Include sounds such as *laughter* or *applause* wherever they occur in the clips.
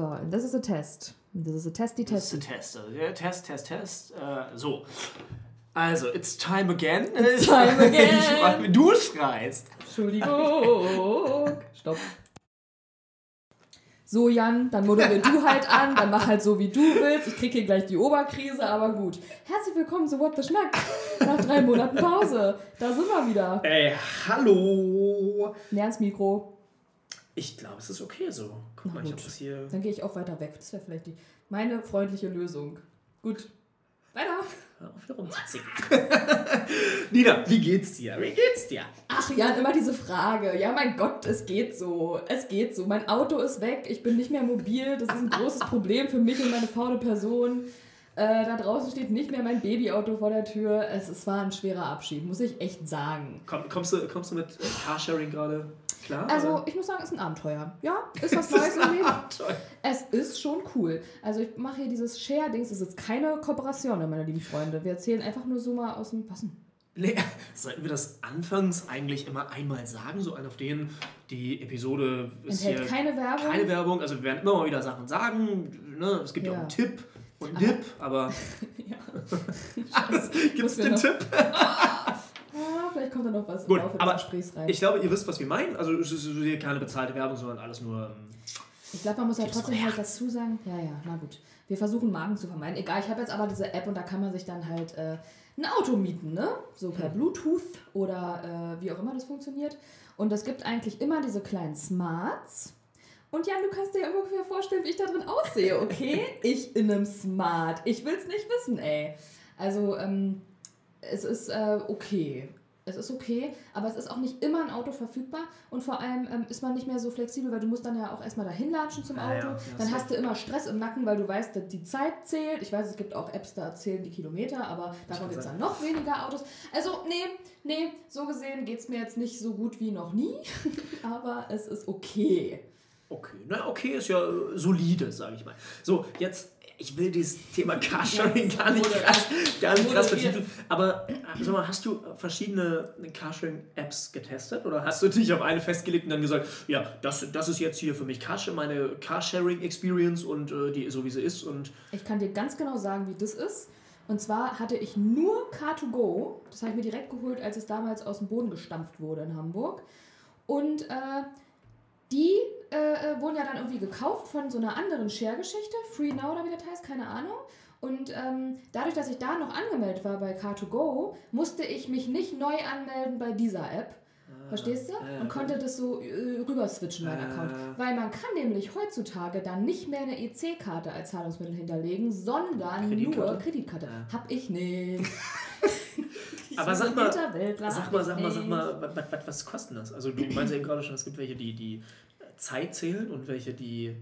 So, this is a test. This is a testy Das ist ein Test. Also, ja, Test, Test, Test. Äh, so. Also, it's time again. It's time *laughs* again. Ich du schreist. Entschuldigung. Stopp. So, Jan, dann moderier du halt an, dann mach halt so, wie du willst. Ich krieg hier gleich die Oberkrise, aber gut. Herzlich willkommen zu What the Schnack. Nach drei Monaten Pause. Da sind wir wieder. Ey, hallo. Näher ans Mikro. Ich glaube, es ist okay so. Guck Na mal, ich gut. hab das hier. Dann gehe ich auch weiter weg. Das wäre vielleicht die, meine freundliche Lösung. Gut. Weiter. Hör auf, wieder rumzuzicken. *laughs* Nina, wie geht's dir? Wie geht's dir? Ach Jan, immer diese Frage. Ja, mein Gott, es geht so. Es geht so. Mein Auto ist weg. Ich bin nicht mehr mobil. Das ist ein großes Problem für mich und meine faule Person. Äh, da draußen steht nicht mehr mein Babyauto vor der Tür. Es, es war ein schwerer Abschied, muss ich echt sagen. Komm, kommst, du, kommst du mit Carsharing gerade klar? Also, ich muss sagen, es ist ein Abenteuer. Ja, ist was *laughs* Neues im Leben. Es ist schon cool. Also, ich mache hier dieses Share-Dings. Es ist keine Kooperation, meine lieben Freunde. Wir erzählen einfach nur so mal aus dem Passen. Nee, sollten wir das anfangs eigentlich immer einmal sagen, so ein auf denen die Episode ist Enthält hier keine Werbung. keine Werbung, also wir werden immer mal wieder Sachen sagen, ne? es gibt ja auch einen Tipp und einen Dip, aber *laughs* Ja. *laughs* gibt es den noch- Tipp? Ah, vielleicht kommt da noch was Gut, im Laufe des aber Gesprächs rein. Ich glaube, ihr wisst, was wir meinen, also es ist hier keine bezahlte Werbung, sondern alles nur... ähm, Ich glaube, man muss ja trotzdem halt dazu sagen, ja, ja, na gut. Wir versuchen Magen zu vermeiden. Egal, ich habe jetzt aber diese App und da kann man sich dann halt äh, ein Auto mieten, ne? So per Bluetooth oder äh, wie auch immer das funktioniert. Und es gibt eigentlich immer diese kleinen Smarts. Und Jan, du kannst dir ungefähr vorstellen, wie ich da drin aussehe, okay? *laughs* ich in einem Smart. Ich will es nicht wissen, ey. Also, ähm, es ist äh, okay. Es ist okay, aber es ist auch nicht immer ein Auto verfügbar und vor allem ähm, ist man nicht mehr so flexibel, weil du musst dann ja auch erstmal dahin latschen zum Auto. ja, ja, dann hast du immer Stress im Nacken, weil du weißt, dass die Zeit zählt. Ich weiß, es gibt auch Apps, da zählen die Kilometer, aber davon gibt es dann noch weniger Autos. Also, nee, nee, so gesehen geht es mir jetzt nicht so gut wie noch nie, *laughs* aber es ist okay. Okay, na okay, ist ja solide, sage ich mal. So, jetzt, ich will dieses Thema Carsharing Ja, gar nicht krass, gar nicht krass vertiefen. Aber äh, sag mal, hast du äh, verschiedene Carsharing-Apps getestet? Oder hast du dich auf eine festgelegt und dann gesagt, ja, das, das ist jetzt hier für mich Carsharing, meine Carsharing-Experience und äh, die so wie sie ist und Ich kann dir ganz genau sagen, wie das ist. Und zwar hatte ich nur Car2Go. Das habe ich mir direkt geholt, als es damals aus dem Boden gestampft wurde in Hamburg. Und äh, die äh, äh, wurden ja dann irgendwie gekauft von so einer anderen Share-Geschichte. Free Now oder wie das heißt, keine Ahnung. Und ähm, dadurch, dass ich da noch angemeldet war bei Car2Go, musste ich mich nicht neu anmelden bei dieser App. Verstehst du? Und konnte das so äh, rüber switchen, mein Äh. Account. Weil man kann nämlich heutzutage dann nicht mehr eine EC-Karte als Zahlungsmittel hinterlegen, sondern Kreditkarte? nur Kreditkarte. Ja. Hab ich nicht. *laughs* Ich Aber sag mal, Sag mal, sag mal, sag mal, was, was, was kostet das? Also du meinst ja eben gerade schon, es gibt welche, die, die Zeit zählen und welche, die...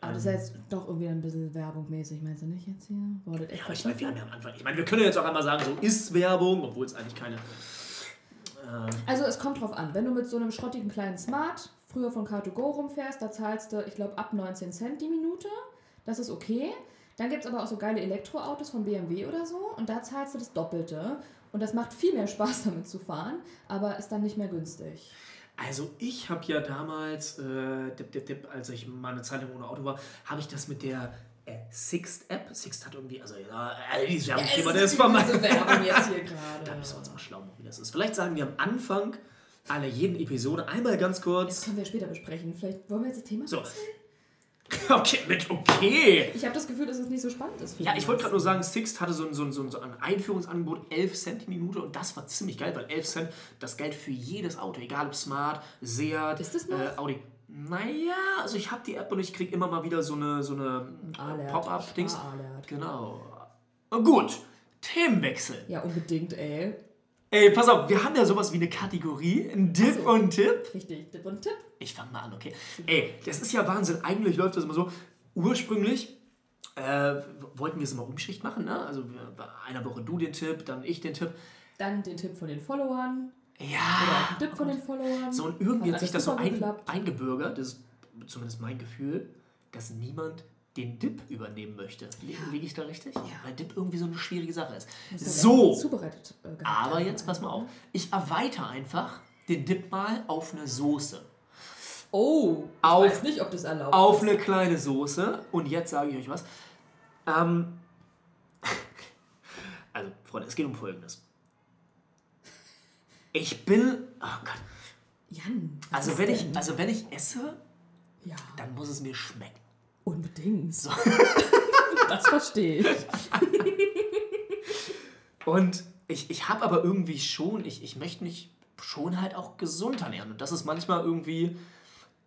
Aber das ist jetzt doch irgendwie ein bisschen werbungmäßig, meinst du nicht jetzt hier? Echt Ja, aber ich meine, wir haben ja am Anfang. Ich meine, wir können jetzt auch einmal sagen, so ist Werbung, obwohl es eigentlich keine. Äh, Also es kommt drauf an, wenn du mit so einem schrottigen kleinen Smart früher von Car2Go rumfährst, da zahlst du, ich glaube, ab 19 Cent die Minute. Das ist okay. Dann gibt es aber auch so geile Elektroautos von BMW oder so und da zahlst du das Doppelte. Und das macht viel mehr Spaß *laughs* damit zu fahren, aber ist dann nicht mehr günstig. Also ich habe ja damals, äh, dip, dip, dip, als ich mal eine Zeit lang ohne Auto war, habe ich das mit der äh, Sixt App. Sixt hat irgendwie, also ja, äh, dieses Werbungsthema, das ist diese Werbung jetzt hier *laughs* Da gerade. müssen wir uns mal schlau machen, wie das ist. Vielleicht sagen wir am Anfang aller jeden Episode einmal ganz Das kurz. können wir später besprechen. Vielleicht wollen wir jetzt das Thema So. *laughs* Okay, mit okay. Ich habe das Gefühl, dass es nicht so spannend ist. Ja, ich wollte gerade nur sagen, Sixt hatte so ein, so, ein, so ein Einführungsangebot, 11 Cent die Minute und das war ziemlich geil, weil 11 Cent, das galt für jedes Auto, egal ob Smart, Seat, Ist das noch? äh, Audi. Naja, also ich habe die App und ich kriege immer mal wieder so eine, so eine. Pop-Up-Dings. Spar-Alert. Genau. Oh, gut, Themenwechsel. Ja, unbedingt, ey. Ey, pass auf, wir haben ja sowas wie eine Kategorie, ein Dip so. und Tipp. Richtig, Tipp und Tipp. Ich fange mal an, okay? Ey, das ist ja Wahnsinn. Eigentlich läuft das immer so. Ursprünglich äh, wollten wir es immer Umschicht machen, ne? Also einer Woche du den Tipp, dann ich den Tipp. Dann den Tipp von den Followern. Oder Ja. ein Tipp von den Followern. So, und irgendwie hat sich das so ein, eingebürgert, das ist zumindest mein Gefühl, dass niemand den Dip übernehmen möchte. Liege liege ich da richtig? Weil Dip irgendwie so eine schwierige Sache ist. Ja So, Zubereitet, äh, aber jetzt pass mal auf. Ich erweitere einfach den Dip mal auf eine Soße. Oh, ich Auf- weiß nicht, ob das erlaubt auf ist. eine kleine Soße. Und jetzt sage ich euch was. Ähm, also, Freunde, es geht um Folgendes. Ich bin. Oh Gott. Jan, Also wenn, ich, denn? also, wenn ich esse, Ja, dann muss es mir schmecken. Unbedingt. So. *laughs* Das verstehe ich. Und ich, ich habe aber irgendwie schon, ich, ich möchte mich schon halt auch gesund ernähren. Und das ist manchmal irgendwie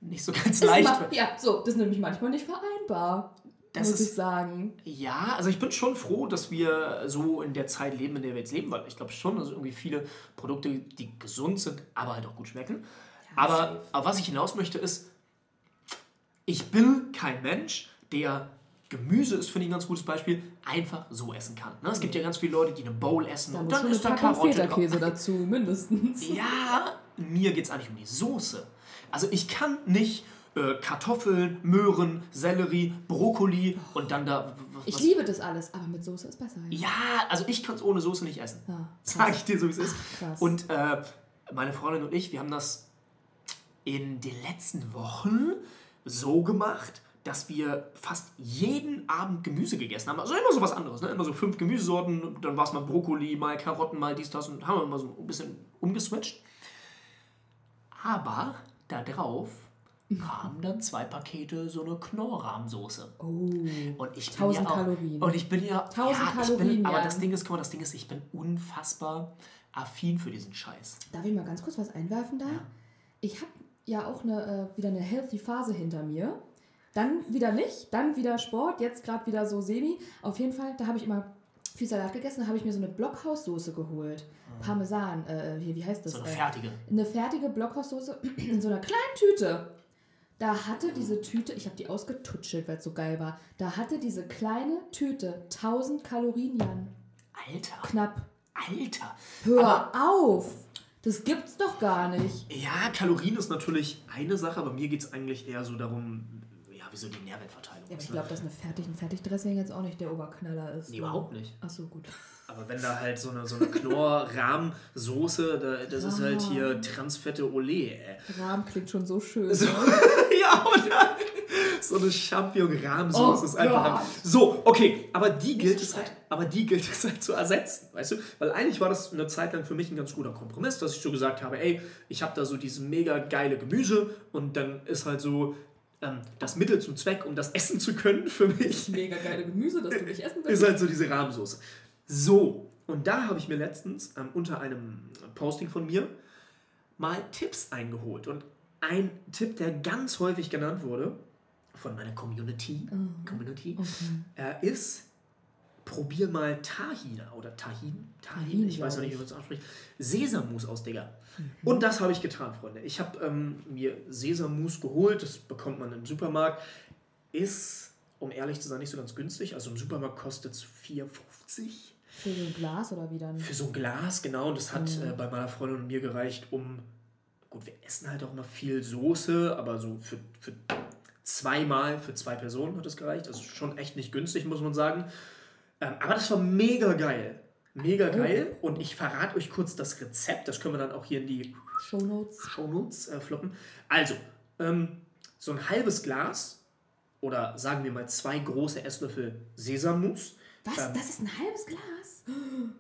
nicht so ganz Ist leicht. ma- ja, so, das ist nämlich manchmal nicht vereinbar, Das muss ist- ich sagen. Ja, also ich bin schon froh, dass wir so in der Zeit leben, in der wir jetzt leben, weil ich glaube schon, dass irgendwie viele Produkte, die gesund sind, aber halt auch gut schmecken. aber, safe. aber was ich hinaus möchte ist, ich bin kein Mensch, der Gemüse ist, finde ich ein ganz gutes Beispiel, einfach so essen kann. Ne? Es gibt ja ganz viele Leute, die eine Bowl essen Da und dann ist da Karotte. Feta-Käse dazu, mindestens. Ja, mir geht es eigentlich um die Soße. Also ich kann nicht äh, Kartoffeln, Möhren, Sellerie, Brokkoli und dann da... was- Ich was- liebe das alles, aber mit Soße ist besser. Ja, also ich kann es ohne Soße nicht essen. Ja, Sag ich dir so, wie es ist. krass. Und äh, meine Freundin und ich, wir haben das in den letzten Wochen so gemacht, dass wir fast jeden Abend Gemüse gegessen haben. Also immer so was anderes, ne? Immer so fünf Gemüsesorten, dann war es mal Brokkoli, mal Karotten, mal dies, das und haben wir immer so ein bisschen umgeswitcht. Aber da drauf kamen dann zwei Pakete so eine Knorrrahmsoße. oh. Und ich bin 1000 ja auch, Kalorien. Und ich bin ja. 1000 ja, ich bin, Kalorien, aber ja. das Ding ist, guck mal, das Ding ist, ich bin unfassbar affin für diesen Scheiß. Darf ich mal ganz kurz was einwerfen da? Ich habe ja auch eine, äh, wieder eine healthy Phase hinter mir. Dann wieder nicht, dann wieder Sport, jetzt gerade wieder so semi. Auf jeden Fall, da habe ich immer viel Salat gegessen, da habe ich mir so eine Blockhaussoße geholt. Parmesan, äh, hier, wie heißt das? So eine Äh, fertige. eine fertige Blockhaussoße *clears throat* in so einer kleinen Tüte. Da hatte diese Tüte, ich habe die ausgetutschelt, weil es so geil war. Da hatte diese kleine Tüte 1000 Kalorien, Jan. Alter. Knapp. Alter. Hör auf! Das gibt's doch gar nicht. Ja, Kalorien ist natürlich eine Sache, aber mir geht es eigentlich eher so darum, ja, wieso die Nährwertverteilung Ja, aber ist. ich ne? glaube, dass eine Fertig ein Fertigdressing jetzt auch nicht der Oberknaller ist. Nee, überhaupt nicht. Ach so, gut. *laughs* Aber wenn da halt so eine, so eine Knorr-Rahmsoße, da, das ist halt hier Transfette Olé, ey. Rahm klingt schon so schön. So, ne? *laughs* ja, oder? So eine Champignon-Rahmsoße Oh ist einfach. So, okay, aber die gilt es halt, aber die gilt es halt zu ersetzen, weißt du? Weil eigentlich war das eine Zeit lang für mich ein ganz guter Kompromiss, dass ich so gesagt habe, ey, ich habe da so dieses mega geile Gemüse und dann ist halt so ähm, das Mittel zum Zweck, um das essen zu können für mich, Mega geile Gemüse, das du nicht essen ist willst. halt so diese Rahmsoße. So, und da habe ich mir letztens ähm, unter einem Posting von mir mal Tipps eingeholt. Und ein Tipp, der ganz häufig genannt wurde von meiner Community, Community äh, ist, probier mal Tahina oder Tahin, Tahin, ich weiß noch nicht, wie man es ausspricht, Sesammus aus, Digga. Und das habe ich getan, Freunde. Ich habe ähm, mir Sesammus geholt, das bekommt man im Supermarkt. Ist, um ehrlich zu sein, nicht so ganz günstig. Also im Supermarkt kostet es 4,50 Für so ein Glas oder wie dann? für so ein Glas, genau. Und das hat äh, bei meiner Freundin und mir gereicht, um. Gut, wir essen halt auch immer viel Soße, aber so für, für zweimal, für zwei Personen hat es gereicht. Also schon echt nicht günstig, muss man sagen. Ähm, aber das war mega geil. Mega geil. Und ich verrate euch kurz das Rezept. Das können wir dann auch hier in die Shownotes. Shownotes äh, floppen. Also, ähm, so ein halbes Glas oder sagen wir mal zwei große Esslöffel Sesammus. Was? Ähm, Das ist ein halbes Glas?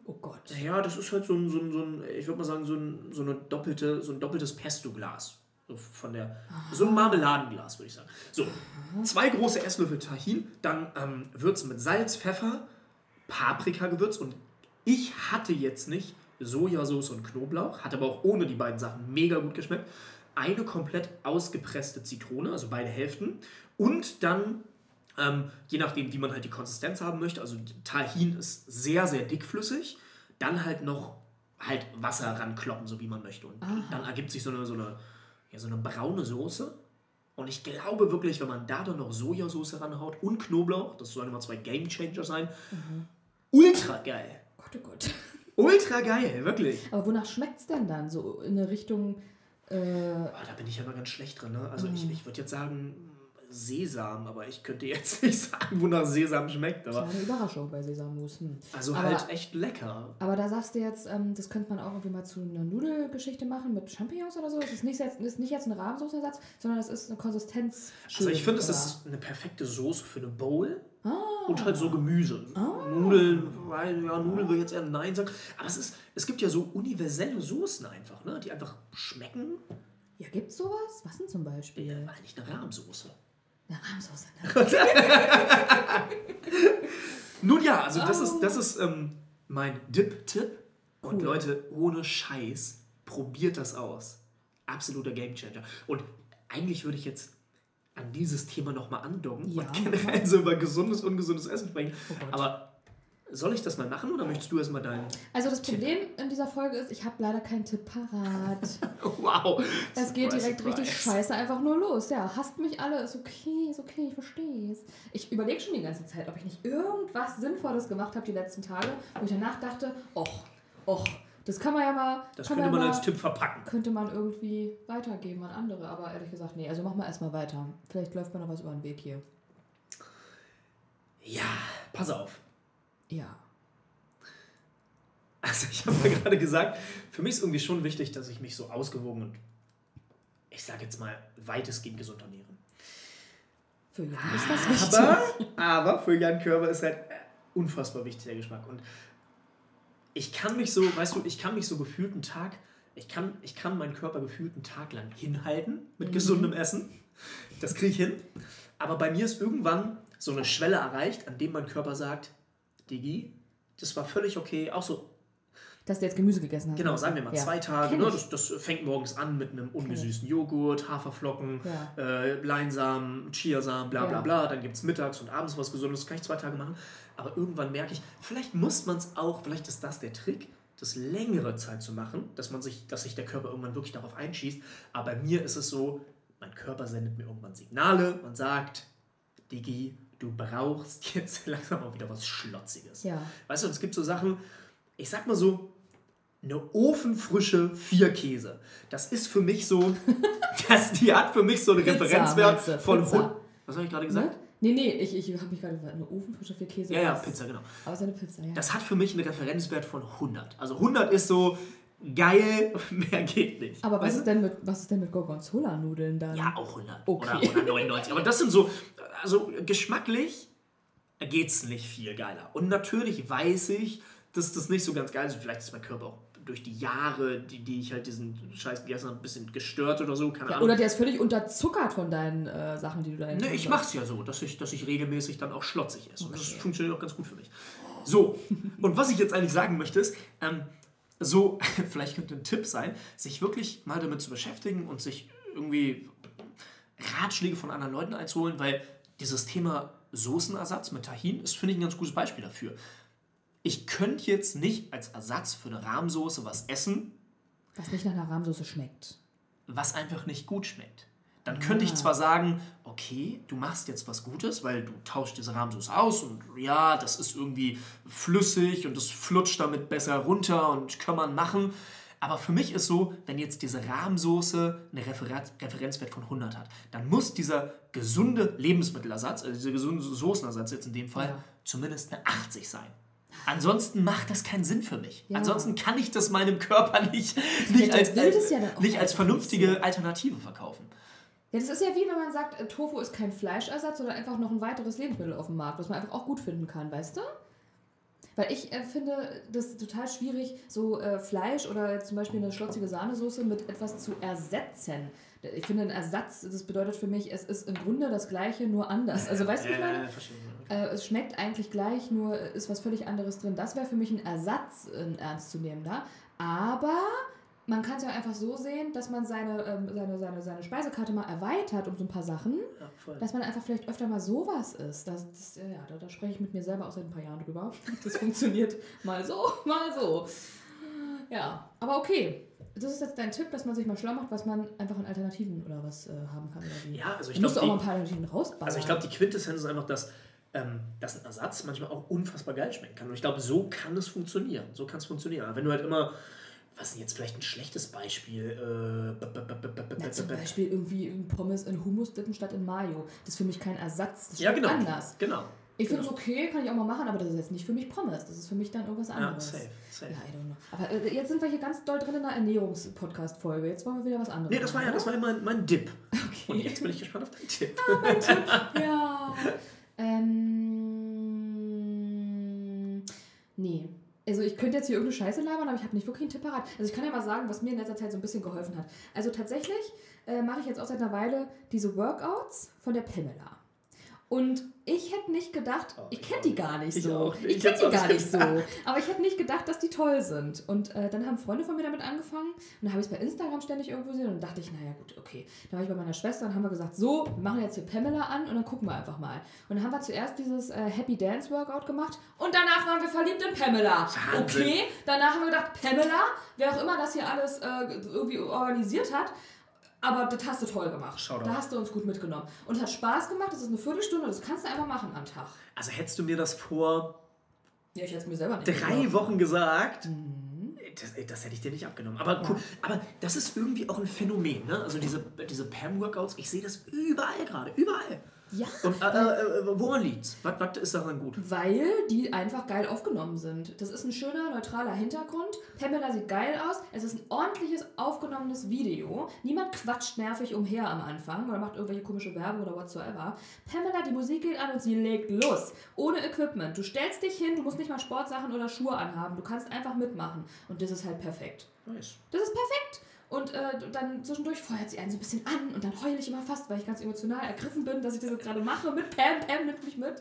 Oh Gott. Ja, das ist halt so ein, so ein, so ein ich würde mal sagen, so ein, so eine doppelte, so ein doppeltes Pesto-Glas. So von der, so ein Marmeladenglas, würde ich sagen. So, zwei große Esslöffel Tahin, dann ähm, würzen mit Salz, Pfeffer, Paprikagewürz und ich hatte jetzt nicht Sojasauce und Knoblauch, hat aber auch ohne die beiden Sachen mega gut geschmeckt. Eine komplett ausgepresste Zitrone, also beide Hälften. Und dann ähm, je nachdem, wie man halt die Konsistenz haben möchte. Also Tahin ist sehr, sehr dickflüssig. Dann halt noch halt Wasser rankloppen, so wie man möchte. Und dann ergibt sich so eine, so, eine, ja, so eine braune Soße. Und ich glaube wirklich, wenn man da dann noch Sojasauce ranhaut und Knoblauch, das sollen immer zwei Game Changer sein, ultra geil. Gott, oh Gott. *laughs* Ultra geil, wirklich. Aber wonach schmeckt's denn dann? So in eine Richtung. Äh, Ah, da bin ich aber ganz schlecht drin. Ne? Also ich, ich würde jetzt sagen, Sesam, aber ich könnte jetzt *laughs* nicht sagen, wonach Sesam schmeckt. Aber Kleine Überraschung bei Sesammus. Hm. also Aber- halt echt lecker. Aber da sagst du jetzt, ähm, das könnte man auch irgendwie mal zu einer Nudelgeschichte machen mit Champignons oder so. Das ist nicht jetzt, ist nicht jetzt ein Rahmsoßenersatz, sondern das ist eine Konsistenz. Also ich finde, es ist eine perfekte Soße für eine Bowl. Ah. Und halt so Gemüse. Nudeln, weil, ja, Nudeln will ich jetzt eher Nein sagen. Aber es, ist, es gibt ja so universelle Soßen einfach, ne? die einfach schmecken. Ja, gibt's sowas? Was denn zum Beispiel? Eigentlich eine Rahmsoße. Eine Rahmsoße. Ne? Nun ja, also das ist, das ist ähm, mein Dip-Tipp. Und Cool. Leute, ohne Scheiß, probiert das aus. Absoluter Gamechanger. Und eigentlich würde ich jetzt an dieses Thema nochmal andocken Ja, und *laughs* generell so über gesundes, ungesundes Essen sprechen. Oh. Aber soll ich das mal machen oder möchtest du erstmal deinen. Also das Problem in dieser Folge ist, ich habe leider keinen Tipp parat. *laughs* Wow! Es geht Surprise, direkt richtig surprise. scheiße einfach nur los. Ja, hasst mich alle, ist okay, ist okay, ich verstehe es. Ich überlege schon die ganze Zeit, ob ich nicht irgendwas Sinnvolles gemacht habe die letzten Tage, wo ich danach dachte, och, och, das kann man ja mal, Das kann könnte ja man mal, als Tipp verpacken. könnte man irgendwie weitergeben an andere. Aber ehrlich gesagt, nee, also mach mal erstmal weiter. Vielleicht läuft mir noch was über den Weg hier. Ja, pass auf. Ja. Also ich habe ja gerade gesagt, für mich ist irgendwie schon wichtig, dass ich mich so ausgewogen und ich sage jetzt mal weitestgehend gesund ernähre. Für Jan ist das wichtig. Aber, aber für Jan Körber ist halt äh, unfassbar wichtig der Geschmack. Und ich kann mich so, weißt du, ich kann mich so gefühlt einen Tag, ich kann, ich kann meinen Körper gefühlt einen Tag lang hinhalten mit gesundem Essen. Das kriege ich hin. Aber bei mir ist irgendwann so eine Schwelle erreicht, an dem mein Körper sagt, Digi, das war völlig okay. Auch so Dass du jetzt Gemüse gegessen hast. Genau, sagen wir mal Ja. zwei Tage. Ne? Das, das fängt morgens an mit einem ungesüßten Joghurt, Haferflocken, Ja. äh, Leinsamen, Chiasamen, bla bla Ja. bla. Dann gibt es mittags und abends was Gesundes. Das kann ich zwei Tage machen. Aber irgendwann merke ich, vielleicht muss man es auch, vielleicht ist das der Trick, das längere Zeit zu machen, dass, man sich, dass sich der Körper irgendwann wirklich darauf einschießt. Aber bei mir ist es so, mein Körper sendet mir irgendwann Signale und sagt, Digi, du brauchst *laughs* jetzt langsam mal wieder was Schlotziges. Ja. Weißt du, es gibt so Sachen, ich sag mal so, eine ofenfrische Vierkäse. Das ist für mich so, *laughs* das, die hat für mich so einen Pizza, Referenzwert du? von Pizza. 100. Was habe ich gerade gesagt? Ne? Nee, nee, ich, ich habe mich gerade gefragt, eine Ofenfrische für Käse. Ja, ja? Pizza, genau. Aber es ist eine Pizza, ja. Das hat für mich einen Referenzwert von 100. Also 100 ist so geil, *laughs* mehr geht nicht. Aber was ist, denn mit, was ist denn mit Gorgonzola-Nudeln dann? du? Ja, auch 100 Okay. oder, oder 99. Aber das sind so, also geschmacklich geht's nicht viel geiler. Und natürlich weiß ich, dass das nicht so ganz geil ist. Vielleicht ist mein Körper auch durch die Jahre, die, die ich halt diesen Scheiß gegessen habe, ein bisschen gestört oder so. Keine Ja, Ahnung. oder der ist völlig unterzuckert von deinen äh, Sachen, die du da Ne, ich mach's ja so, dass ich, dass ich regelmäßig dann auch schlotzig esse. Und das Okay. funktioniert auch ganz gut für mich. So, und was ich jetzt eigentlich sagen möchte ist, ähm, so, *laughs* vielleicht könnte ein Tipp sein, sich wirklich mal damit zu beschäftigen und sich irgendwie Ratschläge von anderen Leuten einzuholen, weil dieses Thema Soßenersatz mit Tahin ist, finde ich, ein ganz gutes Beispiel dafür. Ich könnte jetzt nicht als Ersatz für eine Rahmsoße was essen, Was nicht nach einer Rahmsoße schmeckt. was einfach nicht gut schmeckt. Dann könnte ich zwar sagen, okay, du machst jetzt was Gutes, weil du tauschst diese Rahmsoße aus und ja, das ist irgendwie flüssig und es flutscht damit besser runter und kann man machen. Aber für mich ist so, wenn jetzt diese Rahmsoße eine Referenz, Referenzwert von 100 hat, dann muss dieser gesunde Lebensmittelersatz, also dieser gesunde Soßenersatz jetzt in dem Fall, Ja. zumindest eine 80 sein. Ansonsten macht das keinen Sinn für mich. Ja. Ansonsten kann ich das meinem Körper nicht, nicht, das als, das ja nicht als vernünftige Alternative verkaufen. Ja, das ist ja wie wenn man sagt, äh, Tofu ist kein Fleischersatz, sondern einfach noch ein weiteres Lebensmittel auf dem Markt, was man einfach auch gut finden kann, weißt du? Weil ich äh, finde das total schwierig, so äh, Fleisch oder zum Beispiel eine schlotzige Sahnesoße mit etwas zu ersetzen. Ich finde, ein Ersatz, das bedeutet für mich, es ist im Grunde das Gleiche, nur anders. Also weißt du, wie ich meine? Äh, es schmeckt eigentlich gleich, nur ist was völlig anderes drin. Das wäre für mich ein Ersatz, ein ernstzunehmender. Aber man kann es ja einfach so sehen, dass man seine, ähm, seine, seine, seine Speisekarte mal erweitert um so ein paar Sachen, Ja, voll. dass man einfach vielleicht öfter mal sowas isst. Das, das, ja, da, da spreche ich mit mir selber auch seit ein paar Jahren drüber. *laughs* Das funktioniert mal so, *laughs* mal so. Ja, aber okay. Das ist jetzt dein Tipp, dass man sich mal schlau macht, was man einfach an Alternativen oder was äh, haben kann. Oder wie. Ja, also ich glaube, auch mal ein paar Alternativen rausballern. also ich glaub, die Quintessenz ist einfach, dass, ähm, dass ein Ersatz manchmal auch unfassbar geil schmecken kann. Und ich glaube, so kann es funktionieren. So kann es funktionieren. Aber wenn du halt immer, was ist denn jetzt vielleicht ein schlechtes Beispiel? Äh, zum Beispiel irgendwie Pommes in Hummus dippen statt in Mayo. Das ist für mich kein Ersatz. Das ja, schmeckt genau. anders. Genau. Ich genau. finde es okay, kann ich auch mal machen, aber das ist jetzt nicht für mich Pommes. Das ist für mich dann irgendwas Ja, anderes. safe, safe. Ja, I don't know. Aber äh, jetzt sind wir hier ganz doll drin in der Ernährungspodcast-Folge. Jetzt wollen wir wieder was anderes Nee, das war ja, das war ja mein, mein Dip. oder? Und Okay. jetzt bin ich gespannt auf deinen Tipp. *laughs* ja. Ähm, nee. Also ich könnte jetzt hier irgendeine Scheiße labern, aber ich habe nicht wirklich einen Tipp parat. Also ich kann ja mal sagen, was mir in letzter Zeit so ein bisschen geholfen hat. Also tatsächlich äh, mache ich jetzt auch seit einer Weile diese Workouts von der Pamela. Und ich hätte nicht gedacht, Oh, ich kenne die gar nicht Ich so. auch. Ich Ich kenne die gar nicht nicht so. Aber ich hätte nicht gedacht, dass die toll sind. Und äh, dann haben Freunde von mir damit angefangen. Und dann habe ich es bei Instagram ständig irgendwo gesehen. Und dann dachte ich, naja gut, okay. Dann war ich bei meiner Schwester und haben wir gesagt, so, wir machen jetzt hier Pamela an und dann gucken wir einfach mal. Und dann haben wir zuerst dieses äh, Happy Dance Workout gemacht. Und danach waren wir verliebt in Pamela. Wahnsinn. Okay, danach haben wir gedacht, Pamela, wer auch immer das hier alles äh, irgendwie organisiert hat, aber das hast du toll gemacht. Shoutout. Da hast du uns gut mitgenommen. Und es hat Spaß gemacht. Das ist eine Viertelstunde. Das kannst du einfach machen am Tag. Also hättest du mir das vor Ja, ich hätte es mir selber nicht drei geglaubt. Wochen gesagt, Mhm. das, das hätte ich dir nicht abgenommen. Aber, Ja. cool. aber das ist irgendwie auch ein Phänomen. Ne? Also diese, diese Pam-Workouts, ich sehe das überall gerade. Überall. Ja, Und äh, äh, äh, woran liegt's? Was, was ist daran gut? weil die einfach geil aufgenommen sind. Das ist ein schöner, neutraler Hintergrund. Pamela sieht geil aus. Es ist ein ordentliches, aufgenommenes Video. Niemand quatscht nervig umher am Anfang oder macht irgendwelche komische Werbung oder whatsoever. Pamela, die Musik geht an und sie legt los. Ohne Equipment. Du stellst dich hin, du musst nicht mal Sportsachen oder Schuhe anhaben. Du kannst einfach mitmachen. Und das ist halt perfekt. Nice. Das ist perfekt. Und äh, dann zwischendurch feuert sie einen so ein bisschen an und dann heule ich immer fast, weil ich ganz emotional ergriffen bin, dass ich das jetzt gerade mache mit Pam. Pam nimmt mich mit.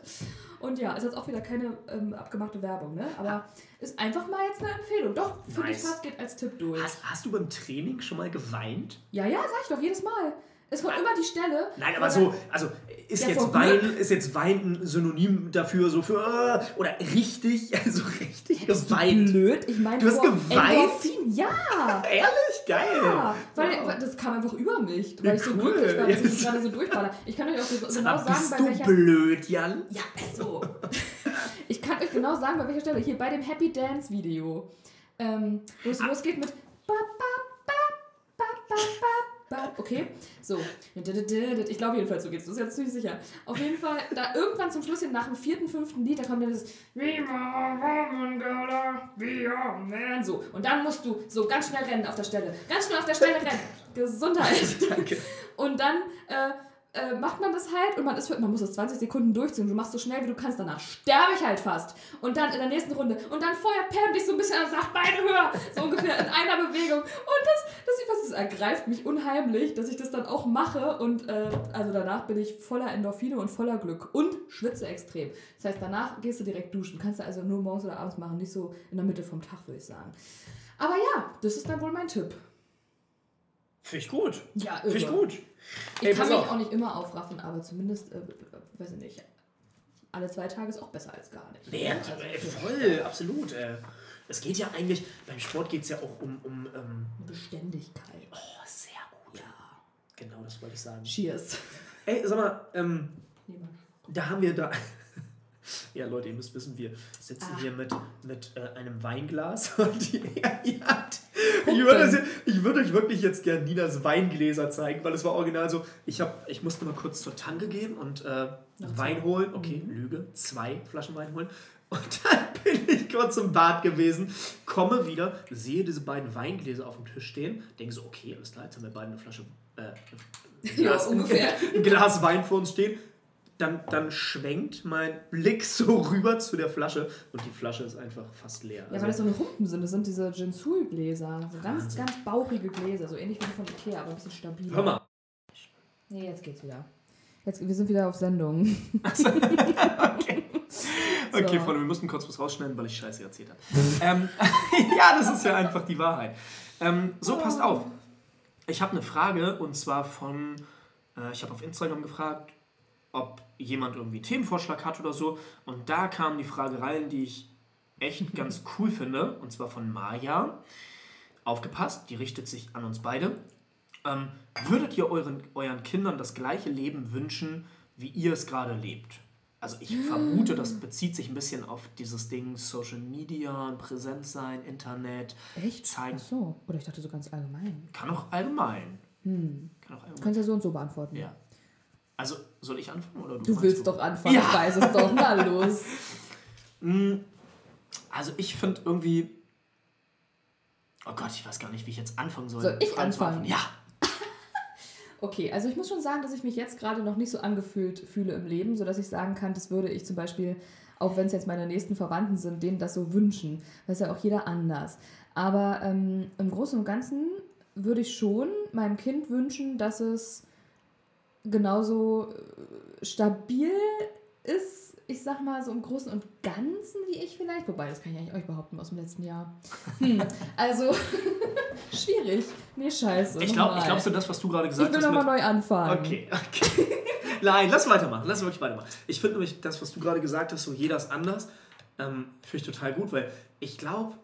Und ja, ist jetzt auch wieder keine ähm, abgemachte Werbung, ne? Aber ist einfach mal jetzt eine Empfehlung. Doch, finde ich Nice. fast, geht als Tipp durch. Hast, hast du beim Training schon mal geweint? Ja, ja, sag ich doch, jedes Mal. Es kommt immer die Stelle. Nein, aber so, also ist, Ja, jetzt Wein, ist jetzt Wein ein Synonym dafür, so für, äh, oder richtig, *laughs* also richtig du geweint. blöd? Ich meine, Du hast geweint? Endorphin. Ja! *laughs* Ehrlich? Geil. Ja, weil Wow. das kam einfach über mich, weil ich so Cool. glücklich war, dass ich Yes. gerade so durchballer. Ich kann euch auch so, genau sagen, bist bei du welcher... blöd, Jan? Ja, also. *laughs* ich kann euch genau sagen, bei welcher Stelle. Hier bei dem Happy Dance Video. Ähm, wo es losgeht mit. Ba, ba, ba, ba, ba, ba. Okay, so. Ich glaube jedenfalls, so geht's. Das ist jetzt ziemlich sicher. Auf jeden Fall, da irgendwann zum Schluss hin, nach dem vierten, fünften Lied, da kommt dann man. So. Und dann musst du so ganz schnell rennen auf der Stelle. Ganz schnell auf der Stelle rennen. Gesundheit. *laughs* Danke. Und dann äh, äh, macht man das halt und man, ist, man muss das 20 Sekunden durchziehen. Du machst so schnell wie du kannst. Danach sterbe ich halt fast. Und dann in der nächsten Runde. Und dann feuert Pam dich so ein bisschen an und sagt, Beine höher. So ungefähr in einer Bewegung. Und das, das, das, das ergreift mich unheimlich, dass ich das dann auch mache. Und äh, also danach bin ich voller Endorphine und voller Glück. Und schwitze extrem. Das heißt, danach gehst du direkt duschen. Kannst du also nur morgens oder abends machen. Nicht so in der Mitte vom Tag, würde ich sagen. Aber ja, das ist dann wohl mein Tipp. Finde ich gut. Ja, Finde ich gut. Ich Ey, kann mich auf. auch nicht immer aufraffen, aber zumindest, äh, weiß ich nicht, alle zwei Tage ist auch besser als gar nicht. Nee, Also, voll, absolut. Äh. Es geht ja eigentlich, beim Sport geht es ja auch um, um ähm, Beständigkeit. oh, sehr gut. Ja. Genau, das wollte ich sagen. Cheers. Ey, sag mal, ähm, da haben wir da. *laughs* Ja, Leute, ihr müsst wissen, wir sitzen Ah. hier mit, mit äh, einem Weinglas *laughs* und die, *laughs* ja, hat, ich, würde, ich würde euch wirklich jetzt gerne Ninas Weingläser zeigen, weil es war original so, ich, hab, ich musste mal kurz zur Tanke gehen und äh, Wein holen, okay, Mhm. Lüge, zwei Flaschen Wein holen und dann bin ich kurz im Bad gewesen, komme wieder, sehe diese beiden Weingläser auf dem Tisch stehen, denke so, okay, alles klar, jetzt haben wir beide eine Flasche, äh, ein Ja, Glas, ungefähr. ein Glas Wein vor uns stehen. Dann, dann schwenkt mein Blick so rüber zu der Flasche und die Flasche ist einfach fast leer. Ja, weil das so eine Humpen sind. Das sind diese Jinsul-Gläser. So ganz, ganz bauchige Gläser. So ähnlich wie die von Ikea, aber ein bisschen stabiler. Hör mal. Nee, jetzt geht's wieder. Jetzt, wir sind wieder auf Sendung. *laughs* okay. *laughs* Okay, So. Freunde, wir mussten kurz was rausschneiden, weil ich Scheiße erzählt habe. ähm, *laughs* ja, das ist ja einfach die Wahrheit. Ähm, so, passt auf. Ich habe eine Frage und zwar von, äh, ich habe auf Instagram gefragt, ob jemand irgendwie einen Themenvorschlag hat oder so. Und da kam die Frage rein, die ich echt ganz cool finde, und zwar von Maja. Aufgepasst, die richtet sich an uns beide. Ähm, würdet ihr euren, euren Kindern das gleiche Leben wünschen, wie ihr es gerade lebt? also ich vermute, das bezieht sich ein bisschen auf dieses Ding Social Media, präsent sein, Internet, Echt? zeigen. Ach so. Oder ich dachte so ganz allgemein. Kann auch allgemein. Hm. Kann auch allgemein. Kannst ja so und so beantworten. Ja. Also, soll ich anfangen oder du? Du willst doch anfangen, Ja. ich weiß es doch. Na *laughs* los. Mm, Also ich finde irgendwie. Oh Gott, ich weiß gar nicht, wie ich jetzt anfangen soll. Soll ich anfangen? Ja. *laughs* Okay, also ich muss schon sagen, dass ich mich jetzt gerade noch nicht so angefühlt fühle im Leben, sodass ich sagen kann, das würde ich zum Beispiel, auch wenn es jetzt meine nächsten Verwandten sind, denen das so wünschen. Das ist ja auch jeder anders. Aber ähm, im Großen und Ganzen würde ich schon meinem Kind wünschen, dass es genauso äh, stabil ist, ich sag mal so im Großen und Ganzen wie ich vielleicht. Wobei, das kann ich eigentlich euch behaupten aus dem letzten Jahr. *laughs* Hm, also, *laughs* schwierig. Nee, scheiße. Ich glaube, nochmal. glaubst du das, was du gerade Ich gesagt will hast? nochmal mit- neu anfangen. Okay, okay. *laughs* Nein, lass weitermachen. Lass wirklich weitermachen. Ich finde nämlich das, was du gerade gesagt hast, so jeder ist anders, ähm, finde ich total gut, weil ich glaube,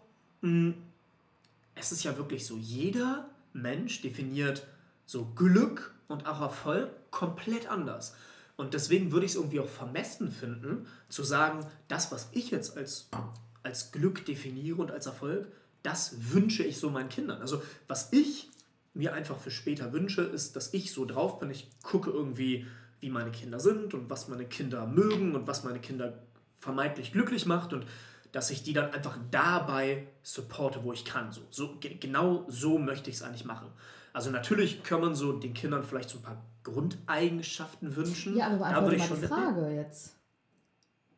es ist ja wirklich so, jeder Mensch definiert so Glück und auch Erfolg komplett anders. Und deswegen würde ich es irgendwie auch vermessen finden, zu sagen, das, was ich jetzt als, als Glück definiere und als Erfolg, das wünsche ich so meinen Kindern. Also was ich mir einfach für später wünsche, ist, dass ich so drauf bin, ich gucke irgendwie, wie meine Kinder sind und was meine Kinder mögen und was meine Kinder vermeintlich glücklich macht und dass ich die dann einfach dabei supporte, wo ich kann. So, so, ge- genau so möchte ich es eigentlich machen. Also natürlich kann man so den Kindern vielleicht so ein paar Grundeigenschaften wünschen. Ja, aber beantworte mal die. Frage jetzt.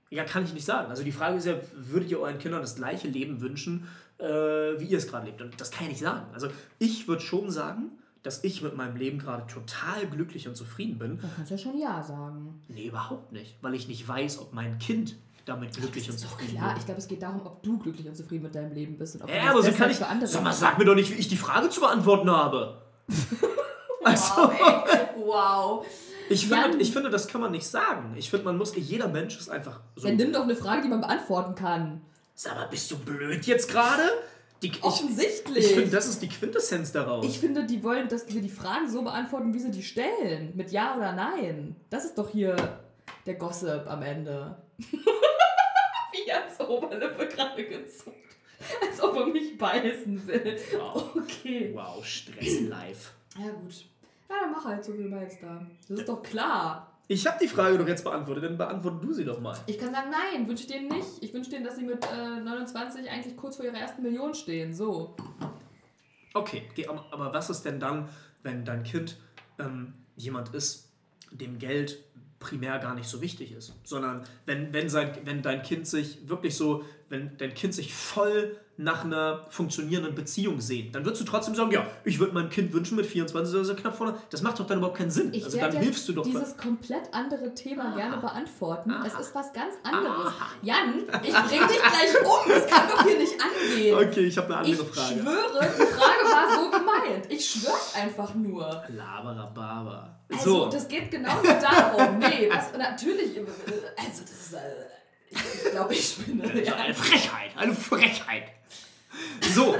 Ja, kann ich nicht sagen. Also die Frage ist ja, würdet ihr euren Kindern das gleiche Leben wünschen, äh, wie ihr es gerade lebt? Und das kann ich nicht sagen. Also ich würde schon sagen, dass ich mit meinem Leben gerade total glücklich und zufrieden bin. Dann kannst du ja schon Ja sagen. Nee, überhaupt nicht. Weil ich nicht weiß, ob mein Kind damit glücklich und ist zufrieden klar. wird. Ich glaube, es geht darum, ob du glücklich und zufrieden mit deinem Leben bist. Und ob du Ja, das aber so kann ich. für andere Sag mal, sag mir doch nicht, wie ich die Frage zu beantworten habe. Also, Wow, wow. ich Jan. finde, ich finde, das kann man nicht sagen. Ich finde, man muss, jeder Mensch ist einfach so. Dann nimm doch eine Frage, die man beantworten kann. Sag mal, bist du blöd jetzt gerade? Die- Ich, Offensichtlich. ich finde, das ist die Quintessenz daraus. Ich finde, die wollen, dass wir die Fragen so beantworten, wie sie die stellen. Mit Ja oder Nein. Das ist doch hier der Gossip am Ende. *laughs* wie Jans Oberlippe gerade gezuckt. *laughs* Als ob er mich beißen will. Wow. Okay. Wow, Stress live. Ja, gut. Ja, dann mach halt so, wie du meinst da. Das ist doch klar. Ich habe die Frage doch jetzt beantwortet, dann beantworte du sie doch mal. Ich kann sagen, nein, wünsche ich denen nicht. Ich wünsche denen, dass sie mit äh, 29 eigentlich kurz vor ihrer ersten Million stehen. So. Okay, aber was ist denn dann, wenn dein Kind ähm, jemand ist, dem Geld primär gar nicht so wichtig ist, sondern wenn, wenn, sein, wenn dein Kind sich wirklich so, wenn dein Kind sich voll nach einer funktionierenden Beziehung sehnt, dann würdest du trotzdem sagen, ja, ich würde meinem Kind wünschen mit 24 oder so knapp vorne. Das macht doch dann überhaupt keinen Sinn. Ich also dann hilfst du doch. dieses komplett andere Thema Ah. gerne beantworten. Ah. Es ist was ganz anderes. Ah. Jan, ich bring dich gleich um. Das kann doch hier nicht angehen. Okay, ich habe eine Ich andere Frage. schwöre, die Frage war so gemeint. Ich schwör's einfach nur. Laberababa. Also, so, das geht genau darum. Nee, was, natürlich. Also, das ist. Ich glaube, ich spinne. Ja. eine Frechheit, eine Frechheit. So,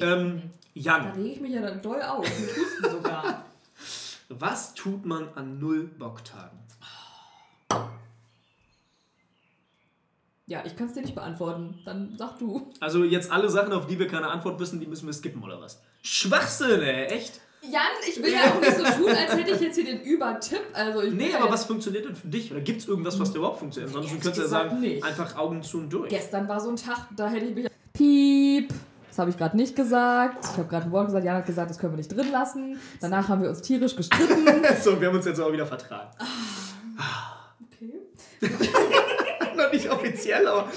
ähm, Da Jan, rege ich mich ja dann doll auf. Mit Husten sogar. was tut man an Null-Bock-Tagen? Ja, ich kann es dir nicht beantworten. Dann sag du. Also jetzt alle Sachen, auf die wir keine Antwort wissen, die müssen wir skippen, oder was? Schwachsinn, ey, echt? Jan, ich will ja auch nicht so tun, als hätte ich jetzt hier den Übertipp. Also ich Nee, aber was funktioniert denn für dich? Oder gibt es irgendwas, was dir überhaupt funktioniert? Ansonsten könntest du ja sagen, nicht. einfach Augen zu und durch. Gestern war so ein Tag, da hätte ich mich. Piep! Das habe ich gerade nicht gesagt. Ich habe gerade ein Wort gesagt. Jan hat gesagt, das können wir nicht drin lassen. Danach haben wir uns tierisch gestritten. *laughs* So, wir haben uns jetzt auch wieder vertragen. Okay. *laughs* Noch nicht offiziell, aber.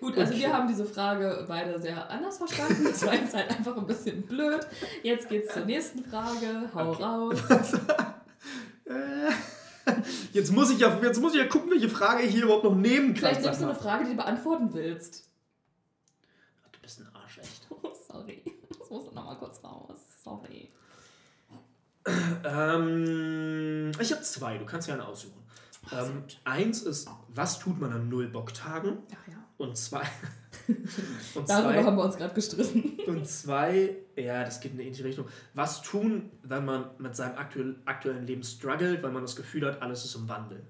Gut, also Okay. wir haben diese Frage beide sehr anders verstanden. Das war jetzt halt einfach ein bisschen blöd. Jetzt geht's zur nächsten Frage. Hau Okay. raus. *laughs* Jetzt muss, ich ja, jetzt muss ich ja gucken, welche Frage ich hier überhaupt noch nehmen kann. Vielleicht nimmst du eine Frage, die du beantworten willst. Du bist ein Arsch, echt. *laughs* Oh, sorry. Das muss noch mal kurz raus. Sorry. Ähm, ich habe zwei, du kannst ja eine aussuchen. Ach, Ähm, eins ist, was tut man an Null-Bock-Tagen? Ach ja. Und zwei. *laughs* und, Darüber zwei haben wir uns gerade gestritten. und zwei, ja, das geht in eine ähnliche Richtung. Was tun, wenn man mit seinem aktuell, aktuellen Leben struggelt, weil man das Gefühl hat, alles ist im Wandel?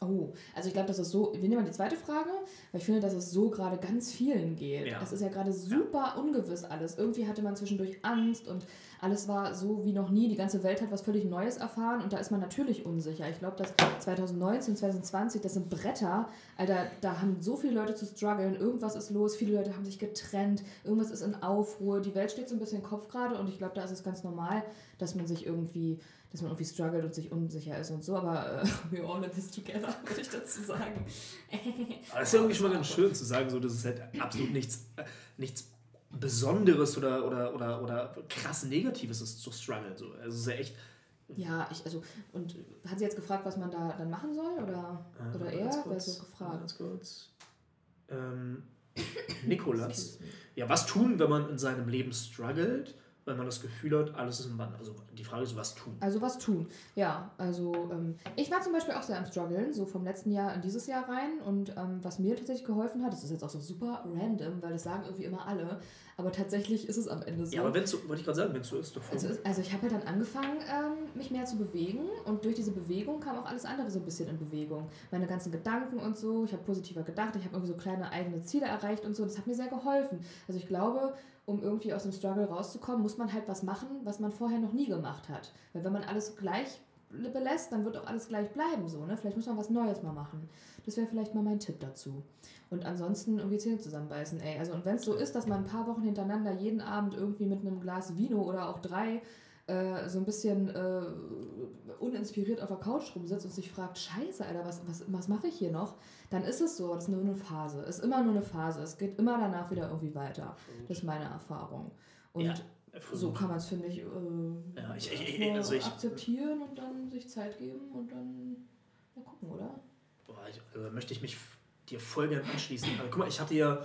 Oh, also ich glaube, das ist so, wir nehmen mal die zweite Frage, weil ich finde, dass es so gerade ganz vielen geht. Ja. Es ist ja gerade super ja. ungewiss alles. Irgendwie hatte man zwischendurch Angst und alles war so wie noch nie. Die ganze Welt hat was völlig Neues erfahren und da ist man natürlich unsicher. Ich glaube, dass 2019, 2020, das sind Bretter. Alter, da haben so viele Leute zu strugglen. Irgendwas ist los, viele Leute haben sich getrennt, irgendwas ist in Aufruhr. Die Welt steht so ein bisschen Kopf gerade und ich glaube, da ist es ganz normal, dass man sich irgendwie dass man irgendwie struggelt und sich unsicher ist und so, aber äh, *laughs* we all in this together, *laughs* würde ich dazu sagen. es ist irgendwie schon mal ganz *laughs* schön zu sagen, so, dass es halt absolut nichts, äh, nichts Besonderes oder, oder, oder, oder krass Negatives ist zu strugglen. So. Also es ist ja echt. Ja, ich, also, und hat sie jetzt gefragt, was man da dann machen soll? Oder, äh, oder er? Wer so gefragt? Ganz kurz. Ähm, *coughs* Nikolas. ja, was tun, wenn man in seinem Leben struggelt? Weil man das Gefühl hat, alles ist im Wandel. Also die Frage ist, was tun? Also was tun, ja. Also ähm, ich war zum Beispiel auch sehr am struggeln, so vom letzten Jahr in dieses Jahr rein. Und ähm, was mir tatsächlich geholfen hat, das ist jetzt auch so super random, weil das sagen irgendwie immer alle, aber tatsächlich ist es am Ende so. Ja, aber wenn so, wollte ich gerade sagen, wenn es so ist, doch also, also ich habe halt dann angefangen, ähm, mich mehr zu bewegen und durch diese Bewegung kam auch alles andere so ein bisschen in Bewegung. Meine ganzen Gedanken und so, ich habe positiver gedacht, ich habe irgendwie so kleine eigene Ziele erreicht und so, das hat mir sehr geholfen. Also ich glaube, um irgendwie aus dem Struggle rauszukommen, muss man halt was machen, was man vorher noch nie gemacht hat. Weil wenn man alles gleich belässt, dann wird auch alles gleich bleiben so. Ne? Vielleicht muss man was Neues mal machen. Das wäre vielleicht mal mein Tipp dazu. Und ansonsten irgendwie Zähne zusammenbeißen, ey. Also und wenn es so ist, dass man ein paar Wochen hintereinander jeden Abend irgendwie mit einem Glas Vino oder auch drei äh, so ein bisschen äh, uninspiriert auf der Couch rumsitzt und sich fragt, scheiße, Alter, was, was, was mache ich hier noch? Dann ist es so, das ist nur eine Phase. Es ist immer nur eine Phase. Es geht immer danach wieder irgendwie weiter. Das ist meine Erfahrung. Und ja, so kann man es, finde ich, äh, ja, ich, ich, ich also akzeptieren und dann sich Zeit geben und dann mal gucken, oder? Boah, also möchte ich mich dir voll gerne anschließen. Also, guck mal, ich hatte ja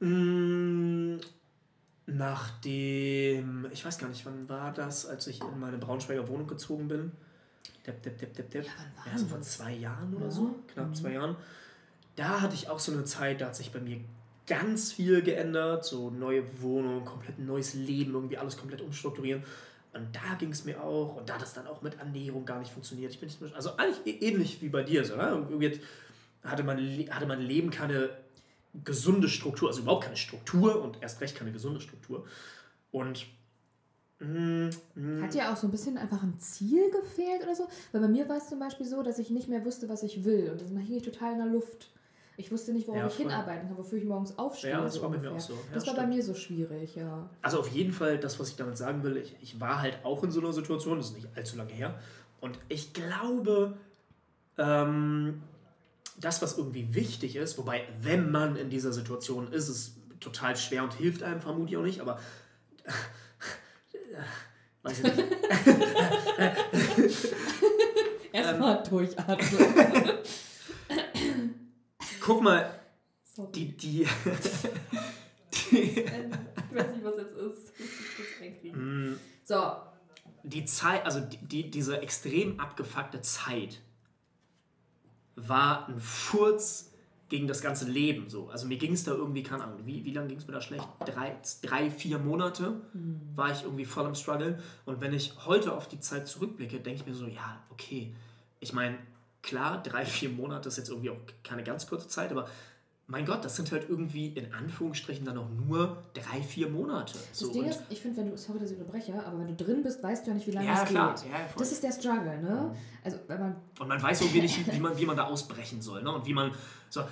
mh, mm, nachdem, ich weiß gar nicht, wann war das, als ich in meine Braunschweiger Wohnung gezogen bin. Depp, depp, depp, depp, depp. Ja, ja, so vor zwei Jahren oder ja. so, knapp mhm. zwei Jahren. Da hatte ich auch so eine Zeit, da hat sich bei mir ganz viel geändert. So neue Wohnung, komplett neues Leben, irgendwie alles komplett umstrukturieren. Und da ging es mir auch, und da hat es dann auch mit Ernährung gar nicht funktioniert. Ich bin nicht, also eigentlich ähnlich wie bei dir. So, ne? Irgendwie hatte, mein, hatte mein Leben keine gesunde Struktur, also überhaupt keine Struktur und erst recht keine gesunde Struktur. Und mm, mm. hat dir auch so ein bisschen einfach ein Ziel gefehlt oder so? Weil bei mir war es zum Beispiel so, dass ich nicht mehr wusste, was ich will. Und das hing ich total in der Luft. Ich wusste nicht, worauf ja, ich hinarbeiten kann, wofür ich morgens aufstehe. Ja, das so war bei mir auch so. Ja, das war stimmt. bei mir so schwierig, ja. Also auf jeden Fall, das, was ich damit sagen will, ich, ich war halt auch in so einer Situation, das ist nicht allzu lange her. Und ich glaube, ähm, das, was irgendwie wichtig ist, wobei, wenn man in dieser Situation ist, ist es total schwer und hilft einem vermutlich auch nicht, aber weiß ich nicht. *laughs* Erstmal ähm, durchatmen. *laughs* Guck mal, Sorry. die, die, die *laughs* ich weiß nicht, was jetzt ist. Mm. so. Die Zeit, also die, die, diese extrem abgefuckte Zeit, war ein Furz gegen das ganze Leben. So. Also mir ging es da irgendwie, keine Ahnung, wie, wie lange ging es mir da schlecht? Drei, drei vier Monate mhm. war ich irgendwie voll am Struggle. Und wenn ich heute auf die Zeit zurückblicke, denke ich mir so, ja, okay. Ich meine, klar, drei, vier Monate ist jetzt irgendwie auch keine ganz kurze Zeit, aber mein Gott, das sind halt irgendwie in Anführungsstrichen dann auch nur drei, vier Monate. Das so, Ding ist, ich finde, wenn du, sorry, dass ich unterbreche, aber wenn du drin bist, weißt du ja nicht, wie lange ja, es klar. geht. Ja, das ist der Struggle, ne? Also, wenn man Und man weiß so wenig, wie man, wie man da ausbrechen soll, ne? Und wie man so.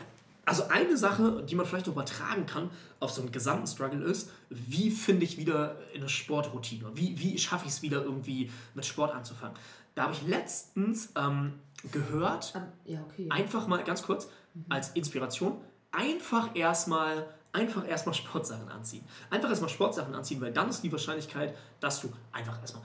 Also eine Sache, die man vielleicht übertragen kann auf so einen gesamten Struggle ist, wie finde ich wieder in eine Sportroutine? Wie, wie schaffe ich es wieder irgendwie mit Sport anzufangen? Da habe ich letztens ähm, gehört, ja, okay. einfach mal ganz kurz mhm. als Inspiration, einfach erstmal einfach erstmal Sportsachen anziehen. Einfach erstmal Sportsachen anziehen, weil dann ist die Wahrscheinlichkeit, dass du einfach erstmal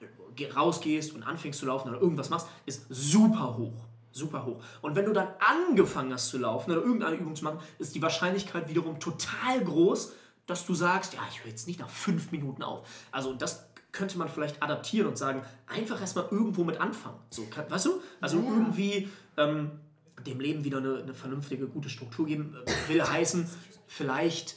äh, rausgehst und anfängst zu laufen oder irgendwas machst, ist super hoch. Super hoch. Und wenn du dann angefangen hast zu laufen oder irgendeine Übung zu machen, ist die Wahrscheinlichkeit wiederum total groß, dass du sagst, ja, ich höre jetzt nicht nach fünf Minuten auf. Also das könnte man vielleicht adaptieren und sagen, einfach erstmal irgendwo mit anfangen. So, weißt du? Also ja. irgendwie ähm, dem Leben wieder eine, eine vernünftige, gute Struktur geben. Will heißen, vielleicht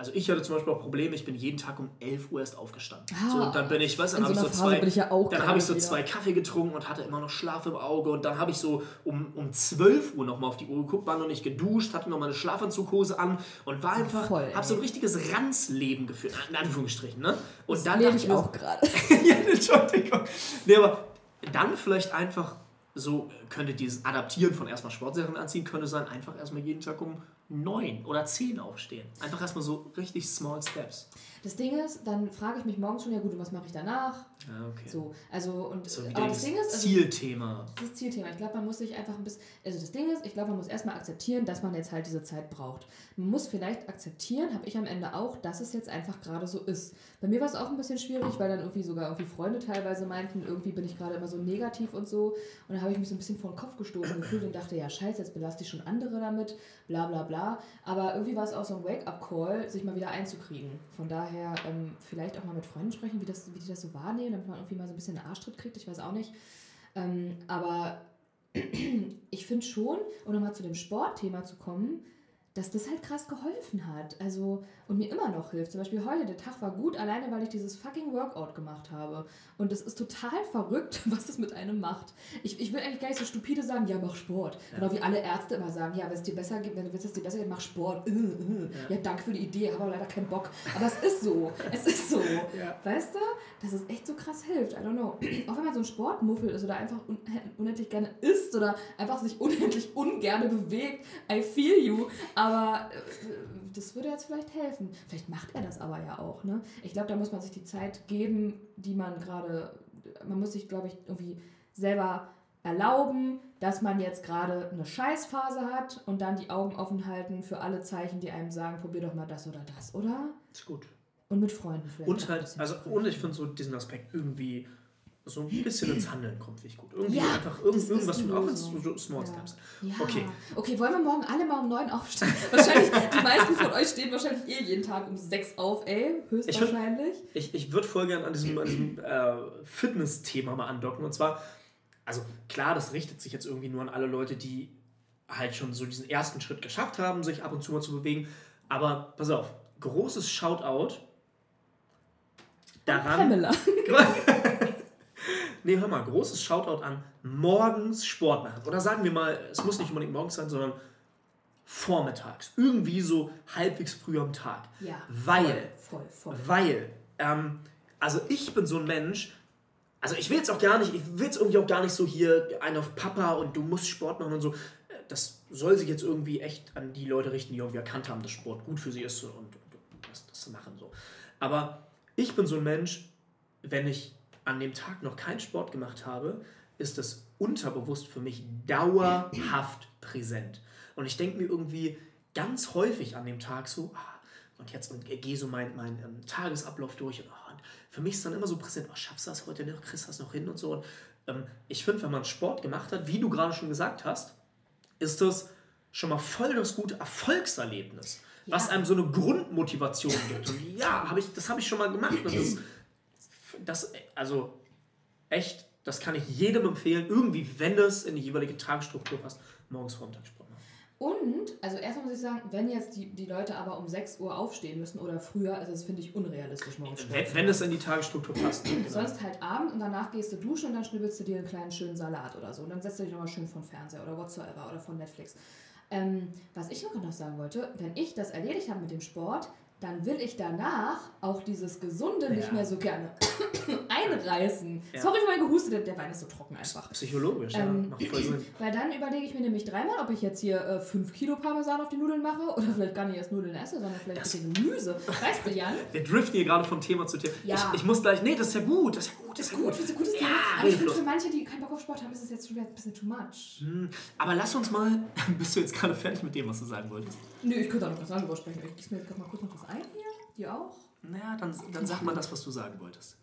also ich hatte zum Beispiel auch Probleme, ich bin jeden Tag um 11 Uhr erst aufgestanden. Ah, so, und dann bin ich, in dann so habe ich so einer Phase zwei, ich ja dann habe ich so wieder. zwei Kaffee getrunken und hatte immer noch Schlaf im Auge und dann habe ich so um, um 12 Uhr nochmal auf die Uhr geguckt, war noch nicht geduscht, hatte noch meine Schlafanzughose an und war einfach, habe so ein richtiges Ranzleben geführt, in Anführungsstrichen, ne? Und Das dann dachte ich mir so- auch gerade. *laughs* ja, Entschuldigung. Nee, aber dann vielleicht einfach so könnte dieses Adaptieren von erstmal Sportsachen anziehen, könnte sein, einfach erstmal jeden Tag um 9 oder 10 aufstehen. Einfach erstmal so richtig small steps. Das Ding ist, dann frage ich mich morgens schon, ja gut, und was mache ich danach? Ja, okay. So, also und So aber das Ding ist, also, Zielthema. das Zielthema. Ich glaube, man muss sich einfach ein bisschen. Also das Ding ist, ich glaube, man muss erstmal akzeptieren, dass man jetzt halt diese Zeit braucht. Man muss vielleicht akzeptieren, habe ich am Ende auch, dass es jetzt einfach gerade so ist. Bei mir war es auch ein bisschen schwierig, weil dann irgendwie sogar irgendwie Freunde teilweise meinten, irgendwie bin ich gerade immer so negativ und so. Und dann habe ich mich so ein bisschen vor den Kopf gestoßen gefühlt und dachte, ja scheiße, jetzt belaste ich schon andere damit, bla bla bla. Aber irgendwie war es auch so ein Wake-up-Call, sich mal wieder einzukriegen. Von daher ähm, vielleicht auch mal mit Freunden sprechen, wie, das, wie die das so wahrnehmen, damit man irgendwie mal so ein bisschen einen Arschtritt kriegt, ich weiß auch nicht. Ähm, aber *clears throat* ich finde schon, um nochmal zu dem Sportthema zu kommen, dass das halt krass geholfen hat. Also, und mir immer noch hilft. Zum Beispiel heute, der Tag war gut, alleine weil ich dieses fucking Workout gemacht habe. Und es ist total verrückt, *laughs* was das mit einem macht. Ich, ich will eigentlich gar nicht so stupide sagen, ja, mach Sport. Genau wie alle Ärzte immer sagen, ja, wenn es dir besser geht, wenn du willst, dass es dir besser geht, mach Sport. Äh, äh. Ja. danke für die Idee, habe aber leider keinen Bock. Aber es ist so. *laughs* Es ist so. Ja. Weißt du, dass es echt so krass hilft. I don't know. *clears throat* Auch wenn man so ein Sportmuffel ist oder einfach un *laughs* unendlich gerne isst oder einfach sich unendlich ungerne bewegt. I feel you. Aber äh, das würde jetzt vielleicht helfen. Vielleicht macht er das aber ja auch. Ne? Ich glaube, da muss man sich die Zeit geben, die man gerade. Man muss sich, glaube ich, irgendwie selber erlauben, dass man jetzt gerade eine Scheißphase hat und dann die Augen offen halten für alle Zeichen, die einem sagen, probier doch mal das oder das, oder? Ist gut. Und mit Freunden vielleicht. Und halt, also, und ich finde so diesen Aspekt irgendwie so ein bisschen ins Handeln kommt, finde ich gut. Irgendwie Ja, einfach irgend, irgendwas tun, auch so Small Ja. Steps. Ja. Okay. Okay, wollen wir morgen alle mal um neun aufstehen? *laughs* Wahrscheinlich, die meisten von euch stehen wahrscheinlich eh jeden Tag um sechs auf, ey. Höchstwahrscheinlich. Ich, ich würde voll gerne an diesem, an diesem *clears throat* äh, Fitness-Thema mal andocken. Und zwar, also klar, das richtet sich jetzt irgendwie nur an alle Leute, die halt schon so diesen ersten Schritt geschafft haben, sich ab und zu mal zu bewegen. Aber pass auf, großes Shoutout daran. Pamela. *laughs* *laughs* Nee, hör mal, großes Shoutout an morgens Sport machen. Oder sagen wir mal, es muss nicht unbedingt morgens sein, sondern vormittags. Irgendwie so halbwegs früh am Tag. Ja. Weil, Voll, voll. weil, ähm, also ich bin so ein Mensch, also ich will jetzt auch gar nicht, ich will jetzt irgendwie auch gar nicht so hier einen auf Papa und du musst Sport machen und so. Das soll sich jetzt irgendwie echt an die Leute richten, die irgendwie erkannt haben, dass Sport gut für sie ist und, und, und das, das machen so. Aber ich bin so ein Mensch, wenn ich an dem Tag noch keinen Sport gemacht habe, ist das unterbewusst für mich dauerhaft präsent. Und ich denke mir irgendwie ganz häufig an dem Tag so, ah, und jetzt und gehe so meinen mein, ähm, Tagesablauf durch. Und, ah, und für mich ist dann immer so präsent, oh, schaffst du das heute noch, kriegst du das noch hin und so. Und ähm, ich finde, wenn man Sport gemacht hat, wie du gerade schon gesagt hast, ist das schon mal voll das gute Erfolgserlebnis, Ja. was einem so eine Grundmotivation gibt. Und ja, hab ich, das habe ich schon mal gemacht. Und das, *clears throat* das, also echt, das kann ich jedem empfehlen, irgendwie, wenn es in die jeweilige Tagesstruktur passt, morgens vormittags Sport machen. Und, also erstmal muss ich sagen, wenn jetzt die, die Leute aber um 6 Uhr aufstehen müssen oder früher, also das finde ich unrealistisch morgens Wenn, wenn es in die Tagesstruktur passt. Genau. Sonst halt Abend und danach gehst du duschen und dann schnibbelst du dir einen kleinen schönen Salat oder so. Und dann setzt du dich nochmal schön vom Fernseher oder whatsoever oder von Netflix. Ähm, was ich noch noch sagen wollte, wenn ich das erledigt habe mit dem Sport, dann will ich danach auch dieses Gesunde nicht Ja. mehr so gerne *coughs* einreißen. Ja. Sorry für mein Gehuste, der, Wein ist so trocken einfach. Psychologisch, ja, Ähm, macht voll Sinn. Weil dann überlege ich mir nämlich dreimal, ob ich jetzt hier 5 Kilo Parmesan auf die Nudeln mache oder vielleicht gar nicht erst Nudeln esse, sondern vielleicht Das- ein bisschen Gemüse. Weißt du, Jan? Wir driften hier gerade von Thema zu Thema. Ja. Ich, ich muss gleich, nee, das ist ja gut, das ist ja gut, das ist ist ja gut, gut. ist ein gutes Ja. Aber ich finde, für manche, die keinen Bock auf Sport haben, ist es jetzt schon wieder ein bisschen too much. Hm, Aber lass uns mal, *laughs* bist du jetzt gerade fertig mit dem, was du sagen wolltest? Nö, ich könnte auch noch was anderes sprechen. Ich gieße mir jetzt grad mal kurz noch was ein hier. Die auch. Naja, dann, dann sag mal das, was du sagen wolltest.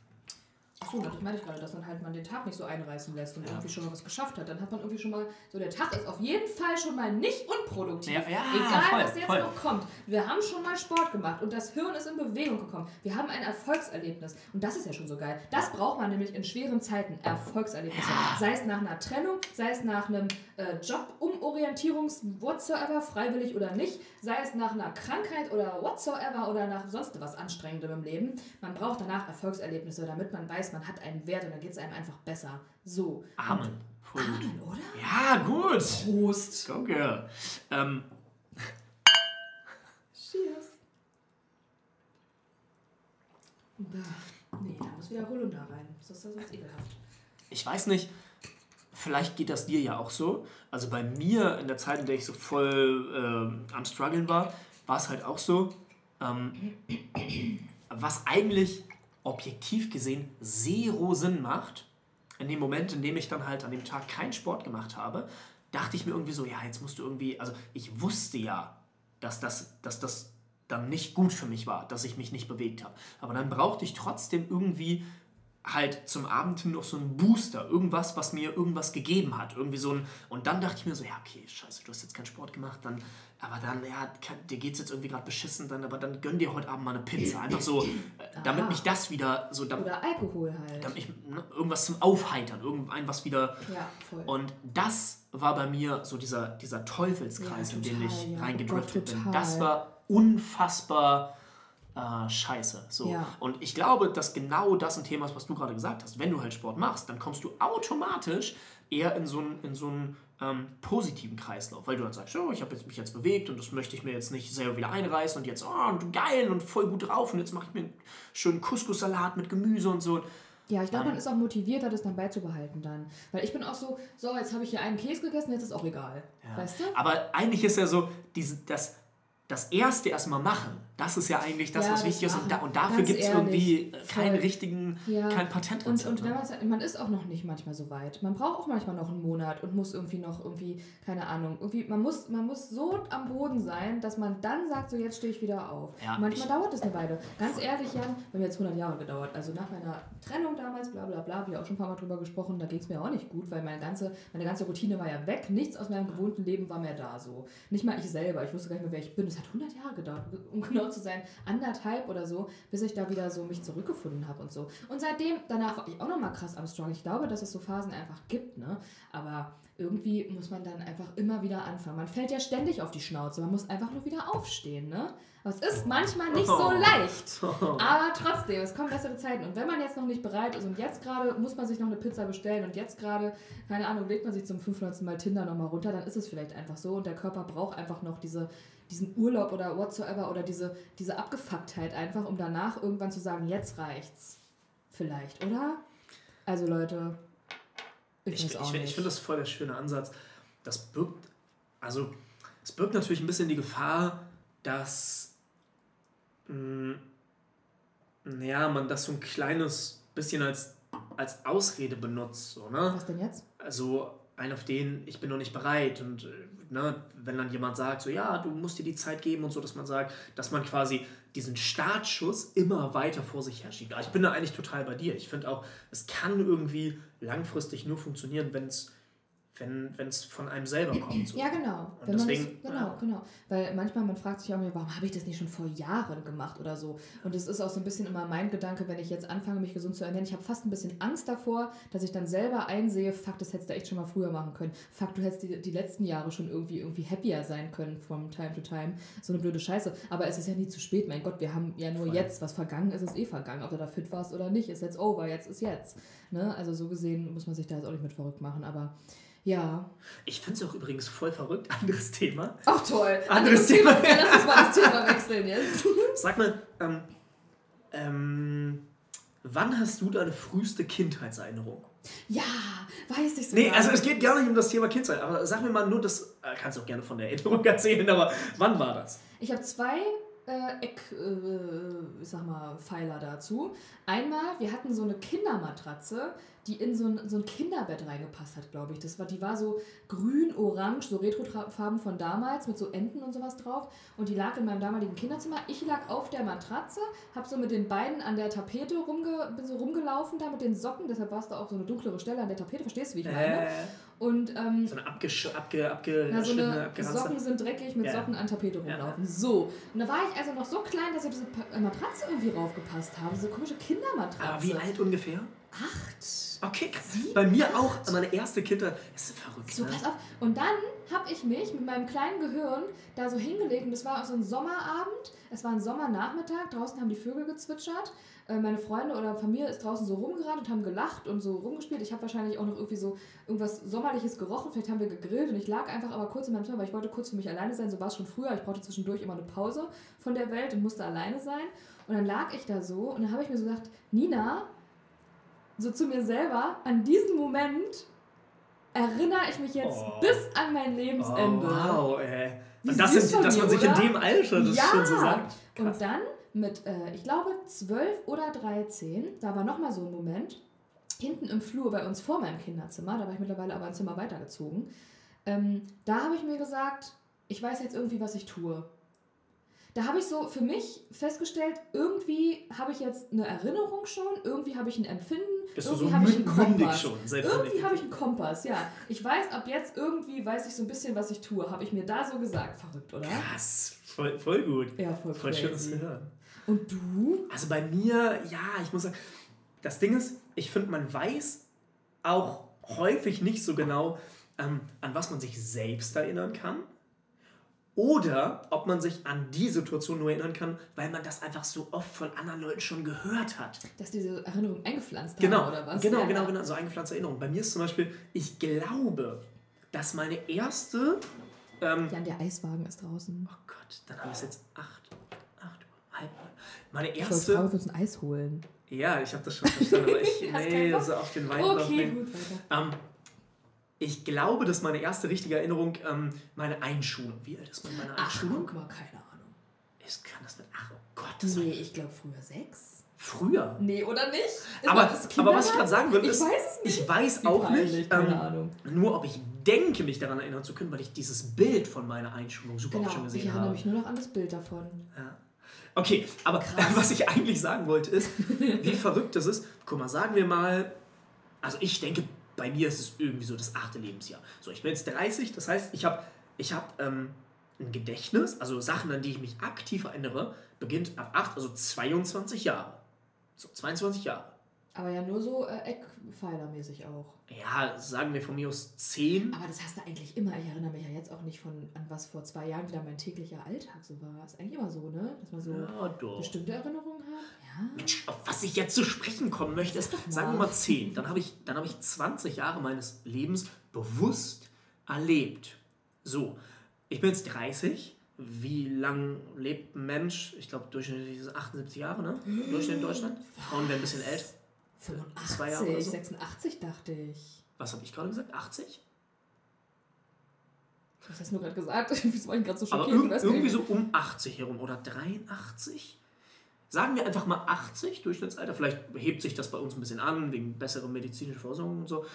Achso, das meine ich gerade, dass man halt man den Tag nicht so einreißen lässt und Ja. irgendwie schon mal was geschafft hat. Dann hat man irgendwie schon mal, so der Tag ist auf jeden Fall schon mal nicht unproduktiv. Ja, ja, Egal, voll, was jetzt voll. noch kommt. Wir haben schon mal Sport gemacht und das Hirn ist in Bewegung gekommen. Wir haben ein Erfolgserlebnis und das ist ja schon so geil. Das braucht man nämlich in schweren Zeiten, Erfolgserlebnisse. Sei es nach einer Trennung, sei es nach einem äh, Job, Umorientierungs, whatsoever, freiwillig oder nicht, sei es nach einer Krankheit oder whatsoever oder nach sonst was Anstrengendem im Leben. Man braucht danach Erfolgserlebnisse, damit man weiß, man hat einen Wert und dann geht es einem einfach besser. So. Amen. Voll. Amen, oder? Ja, gut. Prost. Go, girl. Ähm, Cheers. Da. Nee, da muss wieder Holunder rein. Das ist ja sonst ekelhaft. ich weiß nicht, vielleicht geht das dir ja auch so. Also bei mir in der Zeit, in der ich so voll ähm, am struggeln war, war es halt auch so, ähm, was eigentlich objektiv gesehen zero Sinn macht, in dem Moment, in dem ich dann halt an dem Tag keinen Sport gemacht habe, dachte ich mir irgendwie so, ja, jetzt musst du irgendwie, also ich wusste ja, dass das, dass das dann nicht gut für mich war, dass ich mich nicht bewegt habe. Aber dann brauchte ich trotzdem irgendwie halt zum Abend hin noch so einen Booster, irgendwas, was mir irgendwas gegeben hat, irgendwie so ein und dann dachte ich mir so, ja, okay, scheiße, du hast jetzt keinen Sport gemacht, dann aber dann ja, dir geht's jetzt irgendwie gerade beschissen, dann aber dann gönn dir heute Abend mal eine Pizza, einfach so, äh, damit mich das wieder so damit, Oder Alkohol halt. damit ich ne, irgendwas zum Aufheitern, irgendein was wieder Ja, voll. und das war bei mir so dieser, dieser Teufelskreis, Ja, in den total, ich ja. reingedriftet Oh Gott, bin. total. Das war unfassbar äh, scheiße. So. Ja. Und ich glaube, dass genau das ein Thema ist, was du gerade gesagt hast. Wenn du halt Sport machst, dann kommst du automatisch eher in so einen, in so einen ähm, positiven Kreislauf, weil du dann sagst, oh, ich habe jetzt, mich jetzt bewegt und das möchte ich mir jetzt nicht selber wieder einreißen und jetzt, oh, und geil und voll gut drauf und jetzt mache ich mir einen schönen Couscous-Salat mit Gemüse und so. Ja, ich glaube, Ähm. man ist auch motivierter, das dann beizubehalten dann. Weil ich bin auch so, so, jetzt habe ich hier einen Käse gegessen, jetzt ist auch egal. Ja. Weißt du? Aber eigentlich ist ja so, diese, das, das erste erstmal machen, das ist ja eigentlich das, Ja, was wichtig ist. Und, da, und dafür gibt es irgendwie keinen richtigen, Ja. kein Und, Patentrezept. und wenn ne? man, man ist auch noch nicht manchmal so weit. Man braucht auch manchmal noch einen Monat und muss irgendwie noch irgendwie, keine Ahnung, irgendwie, man muss, man muss so am Boden sein, dass man dann sagt, so jetzt stehe ich wieder auf. Ja, Und manchmal ich- dauert es eine Weile. Ganz ehrlich, Jan, bei mir hat es 100 Jahre gedauert. Also nach meiner Trennung damals, bla bla bla, habe ich auch schon ein paar Mal drüber gesprochen, da ging es mir auch nicht gut, weil meine ganze, meine ganze Routine war ja weg. Nichts aus meinem gewohnten Leben war mehr da so. Nicht mal ich selber. Ich wusste gar nicht mehr, wer ich bin. Es hat 100 Jahre gedauert, um genau zu sein, anderthalb oder so, bis ich da wieder so mich zurückgefunden habe und so. Und seitdem, danach war ich auch nochmal krass am Struggle. Ich glaube, dass es so Phasen einfach gibt, ne? Aber irgendwie muss man dann einfach immer wieder anfangen. Man fällt ja ständig auf die Schnauze. Man muss einfach nur wieder aufstehen, ne? Aber es ist manchmal nicht so Oh. leicht. *laughs* Aber trotzdem, es kommen bessere Zeiten. Und wenn man jetzt noch nicht bereit ist und jetzt gerade muss man sich noch eine Pizza bestellen und jetzt gerade, keine Ahnung, legt man sich zum 500. Mal Tinder nochmal runter, dann ist es vielleicht einfach so und der Körper braucht einfach noch diese, diesen Urlaub oder whatsoever oder diese, diese Abgefucktheit einfach, um danach irgendwann zu sagen, jetzt reicht's. Vielleicht, oder? Also Leute, ich, Ich, ich, ich finde das voll der schöne Ansatz. Das birgt, also, es birgt natürlich ein bisschen die Gefahr, dass, mh, naja, man das so ein kleines bisschen als, als Ausrede benutzt, so, ne? Was denn jetzt? also ein auf den, ich bin noch nicht bereit und äh, ne, wenn dann jemand sagt, so ja, du musst dir die Zeit geben und so, dass man sagt, dass man quasi diesen Startschuss immer weiter vor sich her schiebt. Aber ich bin da eigentlich total bei dir. Ich finde auch, es kann irgendwie langfristig nur funktionieren, wenn es wenn es von einem selber kommt. So. Ja, genau. Und Wenn deswegen, das, genau, ja. genau. Weil manchmal, man fragt sich auch immer, warum habe ich das nicht schon vor Jahren gemacht oder so. Und es ist auch so ein bisschen immer mein Gedanke, wenn ich jetzt anfange, mich gesund zu ernähren. Ich habe fast ein bisschen Angst davor, dass ich dann selber einsehe, fuck, das hättest du echt schon mal früher machen können. Fuck, du hättest die, die letzten Jahre schon irgendwie, irgendwie happier sein können from time to time. So eine blöde Scheiße. Aber es ist ja nie zu spät. Mein Gott, wir haben ja nur Voll. jetzt. Was vergangen ist, ist eh vergangen. Ob du da fit warst oder nicht, ist jetzt over. Jetzt ist jetzt. Ne? Also so gesehen muss man sich da jetzt auch nicht mit verrückt machen. Aber ja, Ich finde es auch übrigens voll verrückt, *laughs* anderes Thema. Ach toll. Anderes Thema. Ja, lass uns mal das Thema *laughs* wechseln jetzt. Sag mal, ähm, ähm, wann hast du deine früheste Kindheitserinnerung? Ja, weiß ich sogar. Nee, also es geht gar nicht um das Thema Kindheit, aber sag mir mal nur das, äh, kannst du auch gerne von der Erinnerung *laughs* erzählen, aber wann war das? Ich habe zwei äh, Eck, äh, sag mal, Pfeiler dazu. Einmal, wir hatten so eine Kindermatratze, die in so ein, so ein Kinderbett reingepasst hat, glaube ich. Das war, die war so grün, orange, so Retrofarben von damals mit so Enten und sowas drauf. Und die lag in meinem damaligen Kinderzimmer. Ich lag auf der Matratze, habe so mit den Beinen an der Tapete rumge, bin so rumgelaufen da mit den Socken. Deshalb war es da auch so eine dunklere Stelle an der Tapete. Verstehst du, wie ich meine? Äh, Und ähm, so eine abgesch abge abge ja, so eine Socken sind dreckig mit Ja. Socken an Tapete Ja. rumlaufen. So. Und da war ich also noch so klein, dass ich diese Matratze irgendwie raufgepasst habe. So komische Kindermatratze. Aber wie alt ungefähr? Acht. Okay, krass. Sieben? Bei mir auch, meine erste Kindheit. Das ist verrückt, So, ne? pass auf. Und dann habe ich mich mit meinem kleinen Gehirn da so hingelegt. Und das war so ein Sommerabend. Es war ein Sommernachmittag. Draußen haben die Vögel gezwitschert. Äh, Meine Freunde oder Familie ist draußen so rumgerannt und haben gelacht und so rumgespielt. Ich habe wahrscheinlich auch noch irgendwie so irgendwas Sommerliches gerochen. Vielleicht haben wir gegrillt und ich lag einfach aber kurz in meinem Zimmer, weil ich wollte kurz für mich alleine sein. So war es schon früher. Ich brauchte zwischendurch immer eine Pause von der Welt und musste alleine sein. Und dann lag ich da so und dann habe ich mir so gedacht, Nina, so zu mir selber, an diesen Moment erinnere ich mich jetzt Oh. bis an mein Lebensende. Oh, wow, ey. Wie Und das sind, dass dir, man sich oder? in dem Alter das Ja. schon so sagt. Und Krass. dann mit, äh, ich glaube, 12 oder 13, da war nochmal so ein Moment, hinten im Flur bei uns vor meinem Kinderzimmer, da war ich mittlerweile aber ein Zimmer weitergezogen, ähm, da habe ich mir gesagt, ich weiß jetzt irgendwie, was ich tue. Da habe ich so für mich festgestellt, irgendwie habe ich jetzt eine Erinnerung schon, irgendwie habe ich ein Empfinden, Bist irgendwie so habe ich einen Kompass. schon? Irgendwie habe ich einen Kompass, ja. Ich weiß, ab jetzt irgendwie weiß ich so ein bisschen, was ich tue. Habe ich mir da so gesagt. Verrückt, oder? Krass, voll, voll gut. Ja, voll, Voll schön, das zu hören. Und du? Also bei mir, ja, ich muss sagen, das Ding ist, ich finde, man weiß auch häufig nicht so genau, ähm, an was man sich selbst erinnern kann. Oder ob man sich an die Situation nur erinnern kann, weil man das einfach so oft von anderen Leuten schon gehört hat. Dass diese Erinnerung eingepflanzt Genau, haben, oder was? genau, ja. genau, genau, so eingepflanzte Erinnerung. Bei mir ist zum Beispiel, ich glaube, dass meine erste, ähm, Jan, der Eiswagen ist draußen. oh Gott, dann haben wir es jetzt acht, acht Uhr, halb neun. Meine Ich wollte erste, fragen, ob wir uns ein Eis holen. ja, ich habe das schon verstanden, aber ich, *laughs* nee, so auf den Wein Okay, gut, weiter. Ähm, ich glaube, dass meine erste richtige Erinnerung ähm, meine Einschulung. Wie alt ist man meine Ach, Einschulung? guck mal, keine Ahnung. Ich kann das mit. Ach oh Gott, das Nee, ich glaube früher sechs. früher. Nee, oder nicht? Ist Aber, aber was ich gerade sagen will, Ich ist, weiß es nicht. ich weiß auch nicht, keine ähm, Ahnung. nur ob ich denke, mich daran erinnern zu können, weil ich dieses Bild von meiner Einschulung super oft schon Genau, ich gesehen erinnere habe. mich nur noch an das Bild davon. Ja. Okay, aber Krass. *laughs* was ich eigentlich sagen wollte ist, *laughs* wie verrückt das ist. Guck mal, sagen wir mal, also ich denke, bei mir ist es irgendwie so das achte Lebensjahr. So, ich bin jetzt 30, das heißt, ich habe ich hab, ähm, ein Gedächtnis, also Sachen, an die ich mich aktiv erinnere, beginnt ab 8, also 22 Jahre. So, 22 Jahre. Aber ja nur so äh, Eckpfeilermäßig auch. Ja, sagen wir von mir aus 10. Aber das hast du eigentlich immer. Ich erinnere mich ja jetzt auch nicht von an was vor zwei Jahren wieder mein täglicher Alltag so war. Ist eigentlich immer so, ne? Dass man so Ja, bestimmte Erinnerungen hat. Ja. Mensch, auf was ich jetzt zu sprechen kommen möchte, ist, sagen wir mal 10. Dann habe ich, dann habe ich 20 Jahre meines Lebens bewusst erlebt. So, ich bin jetzt 30. Wie lang lebt ein Mensch? Ich glaube, durchschnittlich ist es 78 Jahre, ne? Durchschnitt in Deutschland. Frauen werden ein bisschen älter. Zwei Jahre oder 85, so? 86 dachte ich. Was habe ich gerade gesagt? 80? Was hast du nur gerade gesagt? Wieso *laughs* war ich gerade so Aber schockiert? irg Ich weiß gar irgendwie so um 80 herum oder 83? Sagen wir einfach mal 80 Durchschnittsalter. Vielleicht hebt sich das bei uns ein bisschen an, wegen besserer medizinischer Versorgung und so.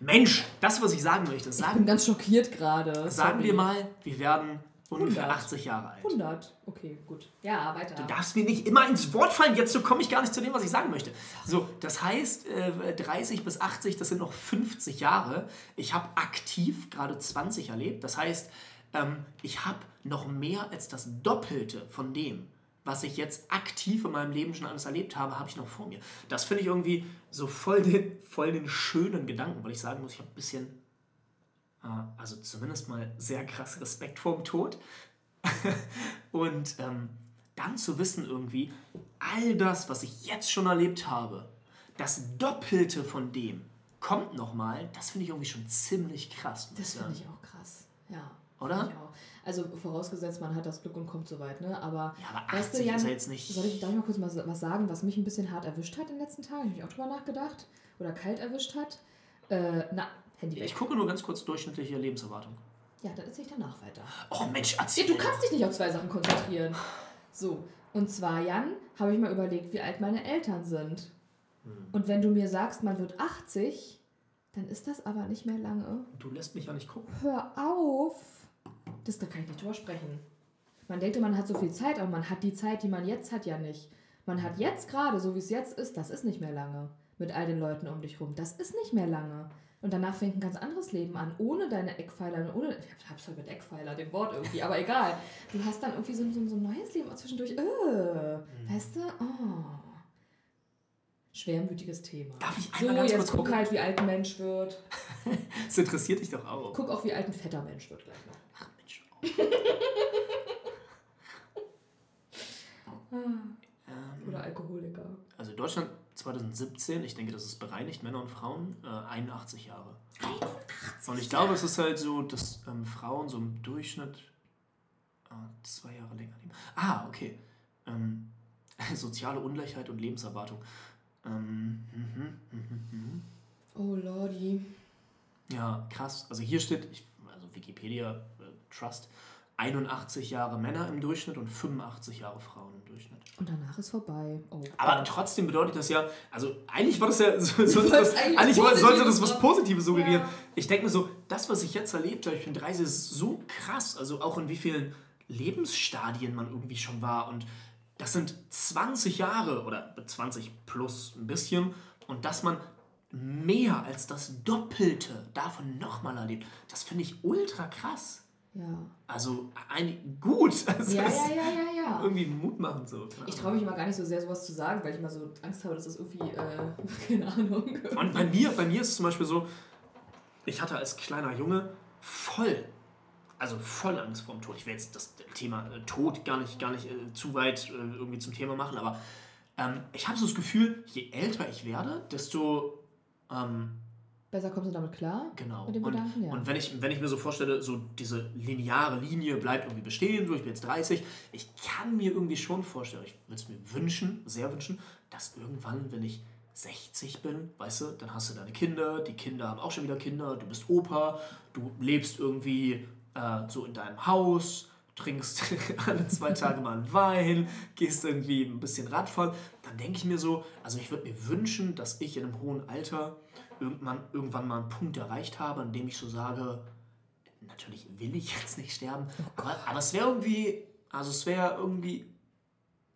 Mensch, das, was ich sagen möchte, Ich sagen, bin ganz schockiert gerade. sagen wir mal, wir werden ungefähr 100. 80 Jahre alt. 100. Okay, gut. Ja, weiter. Du darfst mir nicht immer ins Wort fallen, jetzt so komme ich gar nicht zu dem, was ich sagen möchte. So, das heißt, äh, 30 bis 80, das sind noch 50 Jahre. Ich habe aktiv gerade 20 erlebt. Das heißt, ähm, ich habe noch mehr als das Doppelte von dem, was ich jetzt aktiv in meinem Leben schon alles erlebt habe, habe ich noch vor mir. Das finde ich irgendwie so voll den, voll den schönen Gedanken, weil ich sagen muss, ich habe ein bisschen, äh, also zumindest mal sehr krass Respekt vor dem Tod. *laughs* Und ähm, dann zu wissen irgendwie, all das, was ich jetzt schon erlebt habe, das Doppelte von dem kommt nochmal, das finde ich irgendwie schon ziemlich krass. Das finde ich auch krass. Ja. Oder? Also vorausgesetzt, man hat das Glück und kommt so weit, ne? Aber, Ja, aber weißt 80 du, Jan, ist ja jetzt nicht. soll ich, ich mal kurz mal was sagen, was mich ein bisschen hart erwischt hat in den letzten Tagen? Habe ich auch drüber nachgedacht? Oder kalt erwischt hat? Äh, na, Handy weg. Ich gucke nur ganz kurz durchschnittliche Lebenserwartung. Ja, dann erzähle ich danach weiter. Oh Mensch, Ja, erzähl. du kannst dich nicht auf zwei Sachen konzentrieren. So, und zwar, Jan, habe ich mal überlegt, wie alt meine Eltern sind. Und wenn du mir sagst, man wird 80, dann ist das aber nicht mehr lange. Du lässt mich ja nicht gucken. Hör auf! Das, da kann ich nicht drüber sprechen. Man denkt, man hat so viel Zeit, aber man hat die Zeit, die man jetzt hat, ja nicht. Man hat jetzt gerade, so wie es jetzt ist, das ist nicht mehr lange. Mit all den Leuten um dich rum. Das ist nicht mehr lange. Und danach fängt ein ganz anderes Leben an, ohne deine Eckpfeiler, ohne. Ich hab's halt mit Eckpfeiler, dem Wort irgendwie, aber egal. Du hast dann irgendwie so, so, so ein neues Leben zwischendurch. Äh, Weißt du? Oh. Schwermütiges Thema. Darf ich so, einmal ganz jetzt kurz guck gucken? halt, wie alt ein Mensch wird. *laughs* Das interessiert dich doch auch. Guck auch, wie alt ein fetter Mensch wird gleich noch. Ach Mensch. *laughs* *laughs* Ähm, Oder Alkoholiker. also Deutschland 2017, ich denke, das ist bereinigt, Männer und Frauen, äh, 81 Jahre. 81 Und ich glaube, es ist halt so, dass ähm, Frauen so im Durchschnitt äh, zwei Jahre länger leben. Ah, okay. Ähm, *laughs* soziale Ungleichheit und Lebenserwartung. Ähm, mhm, mhm, mhm. Oh Lordi. Ja, krass. Also hier steht, ich, also Wikipedia äh, Trust, 81 Jahre Männer im Durchschnitt und 85 Jahre Frauen. Und danach ist vorbei. Oh. Aber trotzdem bedeutet das ja, also eigentlich war das ja, so, sollte, wolltest das, *laughs* eigentlich eigentlich was sollte das Positives was. Positives suggerieren. Ja. Ich denke mir so, das, was ich jetzt erlebt habe, ich bin 30, ist so krass. Also auch in wie vielen Lebensstadien man irgendwie schon war. Und das sind 20 Jahre oder 20 plus ein bisschen. Und dass man mehr als das Doppelte davon nochmal erlebt, das finde ich ultra krass. Ja. Also ein, gut. *laughs* Also Ja, ja, ja, ja, ja. Irgendwie Mut machen so. Ich traue mich immer gar nicht so sehr, sowas zu sagen, weil ich immer so Angst habe, dass das irgendwie, äh, *laughs* keine Ahnung. Und bei mir, bei mir ist es zum Beispiel so, ich hatte als kleiner Junge voll, also voll Angst vorm Tod. Ich will jetzt das Thema äh, Tod gar nicht, gar nicht äh, zu weit äh, irgendwie zum Thema machen, aber ähm, ich habe so das Gefühl, je älter ich werde, desto ähm, Besser kommst du damit klar? Genau. Mit dem und, Gedanken, ja. und wenn ich, wenn ich mir so vorstelle, so diese lineare Linie bleibt irgendwie bestehen, so ich bin jetzt 30, ich kann mir irgendwie schon vorstellen, ich würde es mir wünschen, sehr wünschen, dass irgendwann, wenn ich 60 bin, weißt du, dann hast du deine Kinder, die Kinder haben auch schon wieder Kinder, du bist Opa, du lebst irgendwie äh, so in deinem Haus, trinkst *laughs* alle zwei Tage mal einen Wein, gehst irgendwie ein bisschen Radfahren, dann denke ich mir so, also ich würde mir wünschen, dass ich in einem hohen Alter irgendwann, irgendwann mal einen Punkt erreicht habe, an dem ich so sage, natürlich will ich jetzt nicht sterben, aber, aber es wäre irgendwie, also es wäre irgendwie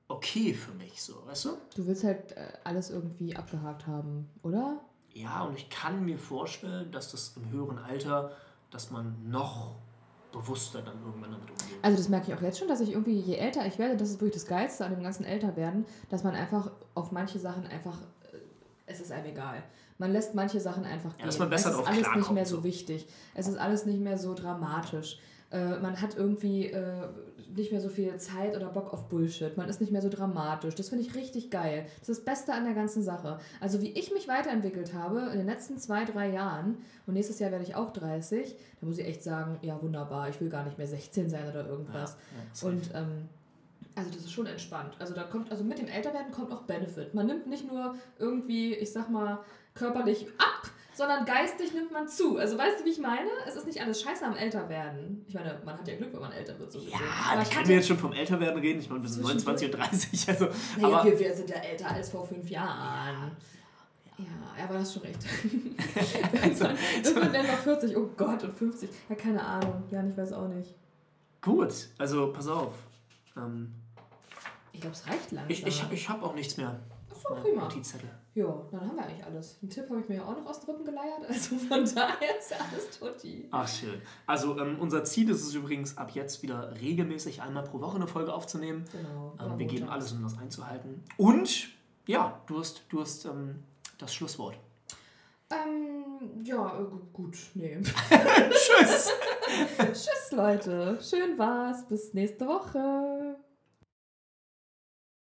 okay für mich, so, weißt du? Du willst halt äh, alles irgendwie abgehakt haben, oder? Ja, und ich kann mir vorstellen, dass das im höheren Alter, dass man noch bewusster dann irgendwann damit umgeht. Also das merke ich auch jetzt schon, dass ich irgendwie, je älter ich werde, das ist wirklich das Geilste an dem ganzen Älterwerden, dass man einfach auf manche Sachen einfach, es ist einem egal. Man lässt manche Sachen einfach gehen. Ja, dass man besser es ist alles nicht mehr so wichtig. Es ist alles nicht mehr so dramatisch. Äh, man hat irgendwie äh, nicht mehr so viel Zeit oder Bock auf Bullshit. Man ist nicht mehr so dramatisch. Das finde ich richtig geil. Das ist das Beste an der ganzen Sache. Also wie ich mich weiterentwickelt habe in den letzten zwei, drei Jahren und nächstes Jahr werde ich auch 30, da muss ich echt sagen, ja wunderbar, ich will gar nicht mehr 16 sein oder irgendwas. Ja. Und ähm, also das ist schon entspannt. Also da kommt, also mit dem Älterwerden kommt auch Benefit. Man nimmt nicht nur irgendwie, ich sag mal, körperlich ab, sondern geistig nimmt man zu. Also weißt du, wie ich meine? Es ist nicht alles scheiße am Älterwerden. Ich meine, man hat ja Glück, wenn man älter wird. sowieso. Ja, Aber ich kann jetzt schon vom Älterwerden reden. Ich meine, wir sind Zwischendurch. 29 und 30. Also, Naja, aber wir, wir sind ja älter als vor fünf Jahren. Ja, aber du hast schon recht. *laughs* irgendwann, irgendwann werden wir 40, oh Gott, und 50. Ja, keine Ahnung. Ja, ich weiß auch nicht. gut, also pass auf. Ähm, Ich glaube, es reicht langsam. ich ich, ich habe auch nichts mehr. Achso, Mein prima. Notizzettel. Ja, dann haben wir eigentlich alles. Einen Tipp habe ich mir ja auch noch aus Rippen geleiert. *laughs* Also von daher ist alles tutti. Ach, schön. Also, ähm, unser Ziel ist es übrigens, ab jetzt wieder regelmäßig einmal pro Woche eine Folge aufzunehmen. Genau. Ähm, wir geben alles, um das einzuhalten. Und, ja, du hast, du hast ähm, das Schlusswort. Ähm, ja, äh, gu- gut, nee. *laughs* *laughs* Tschüss! Tschüss, Leute. Schön war's. Bis nächste Woche.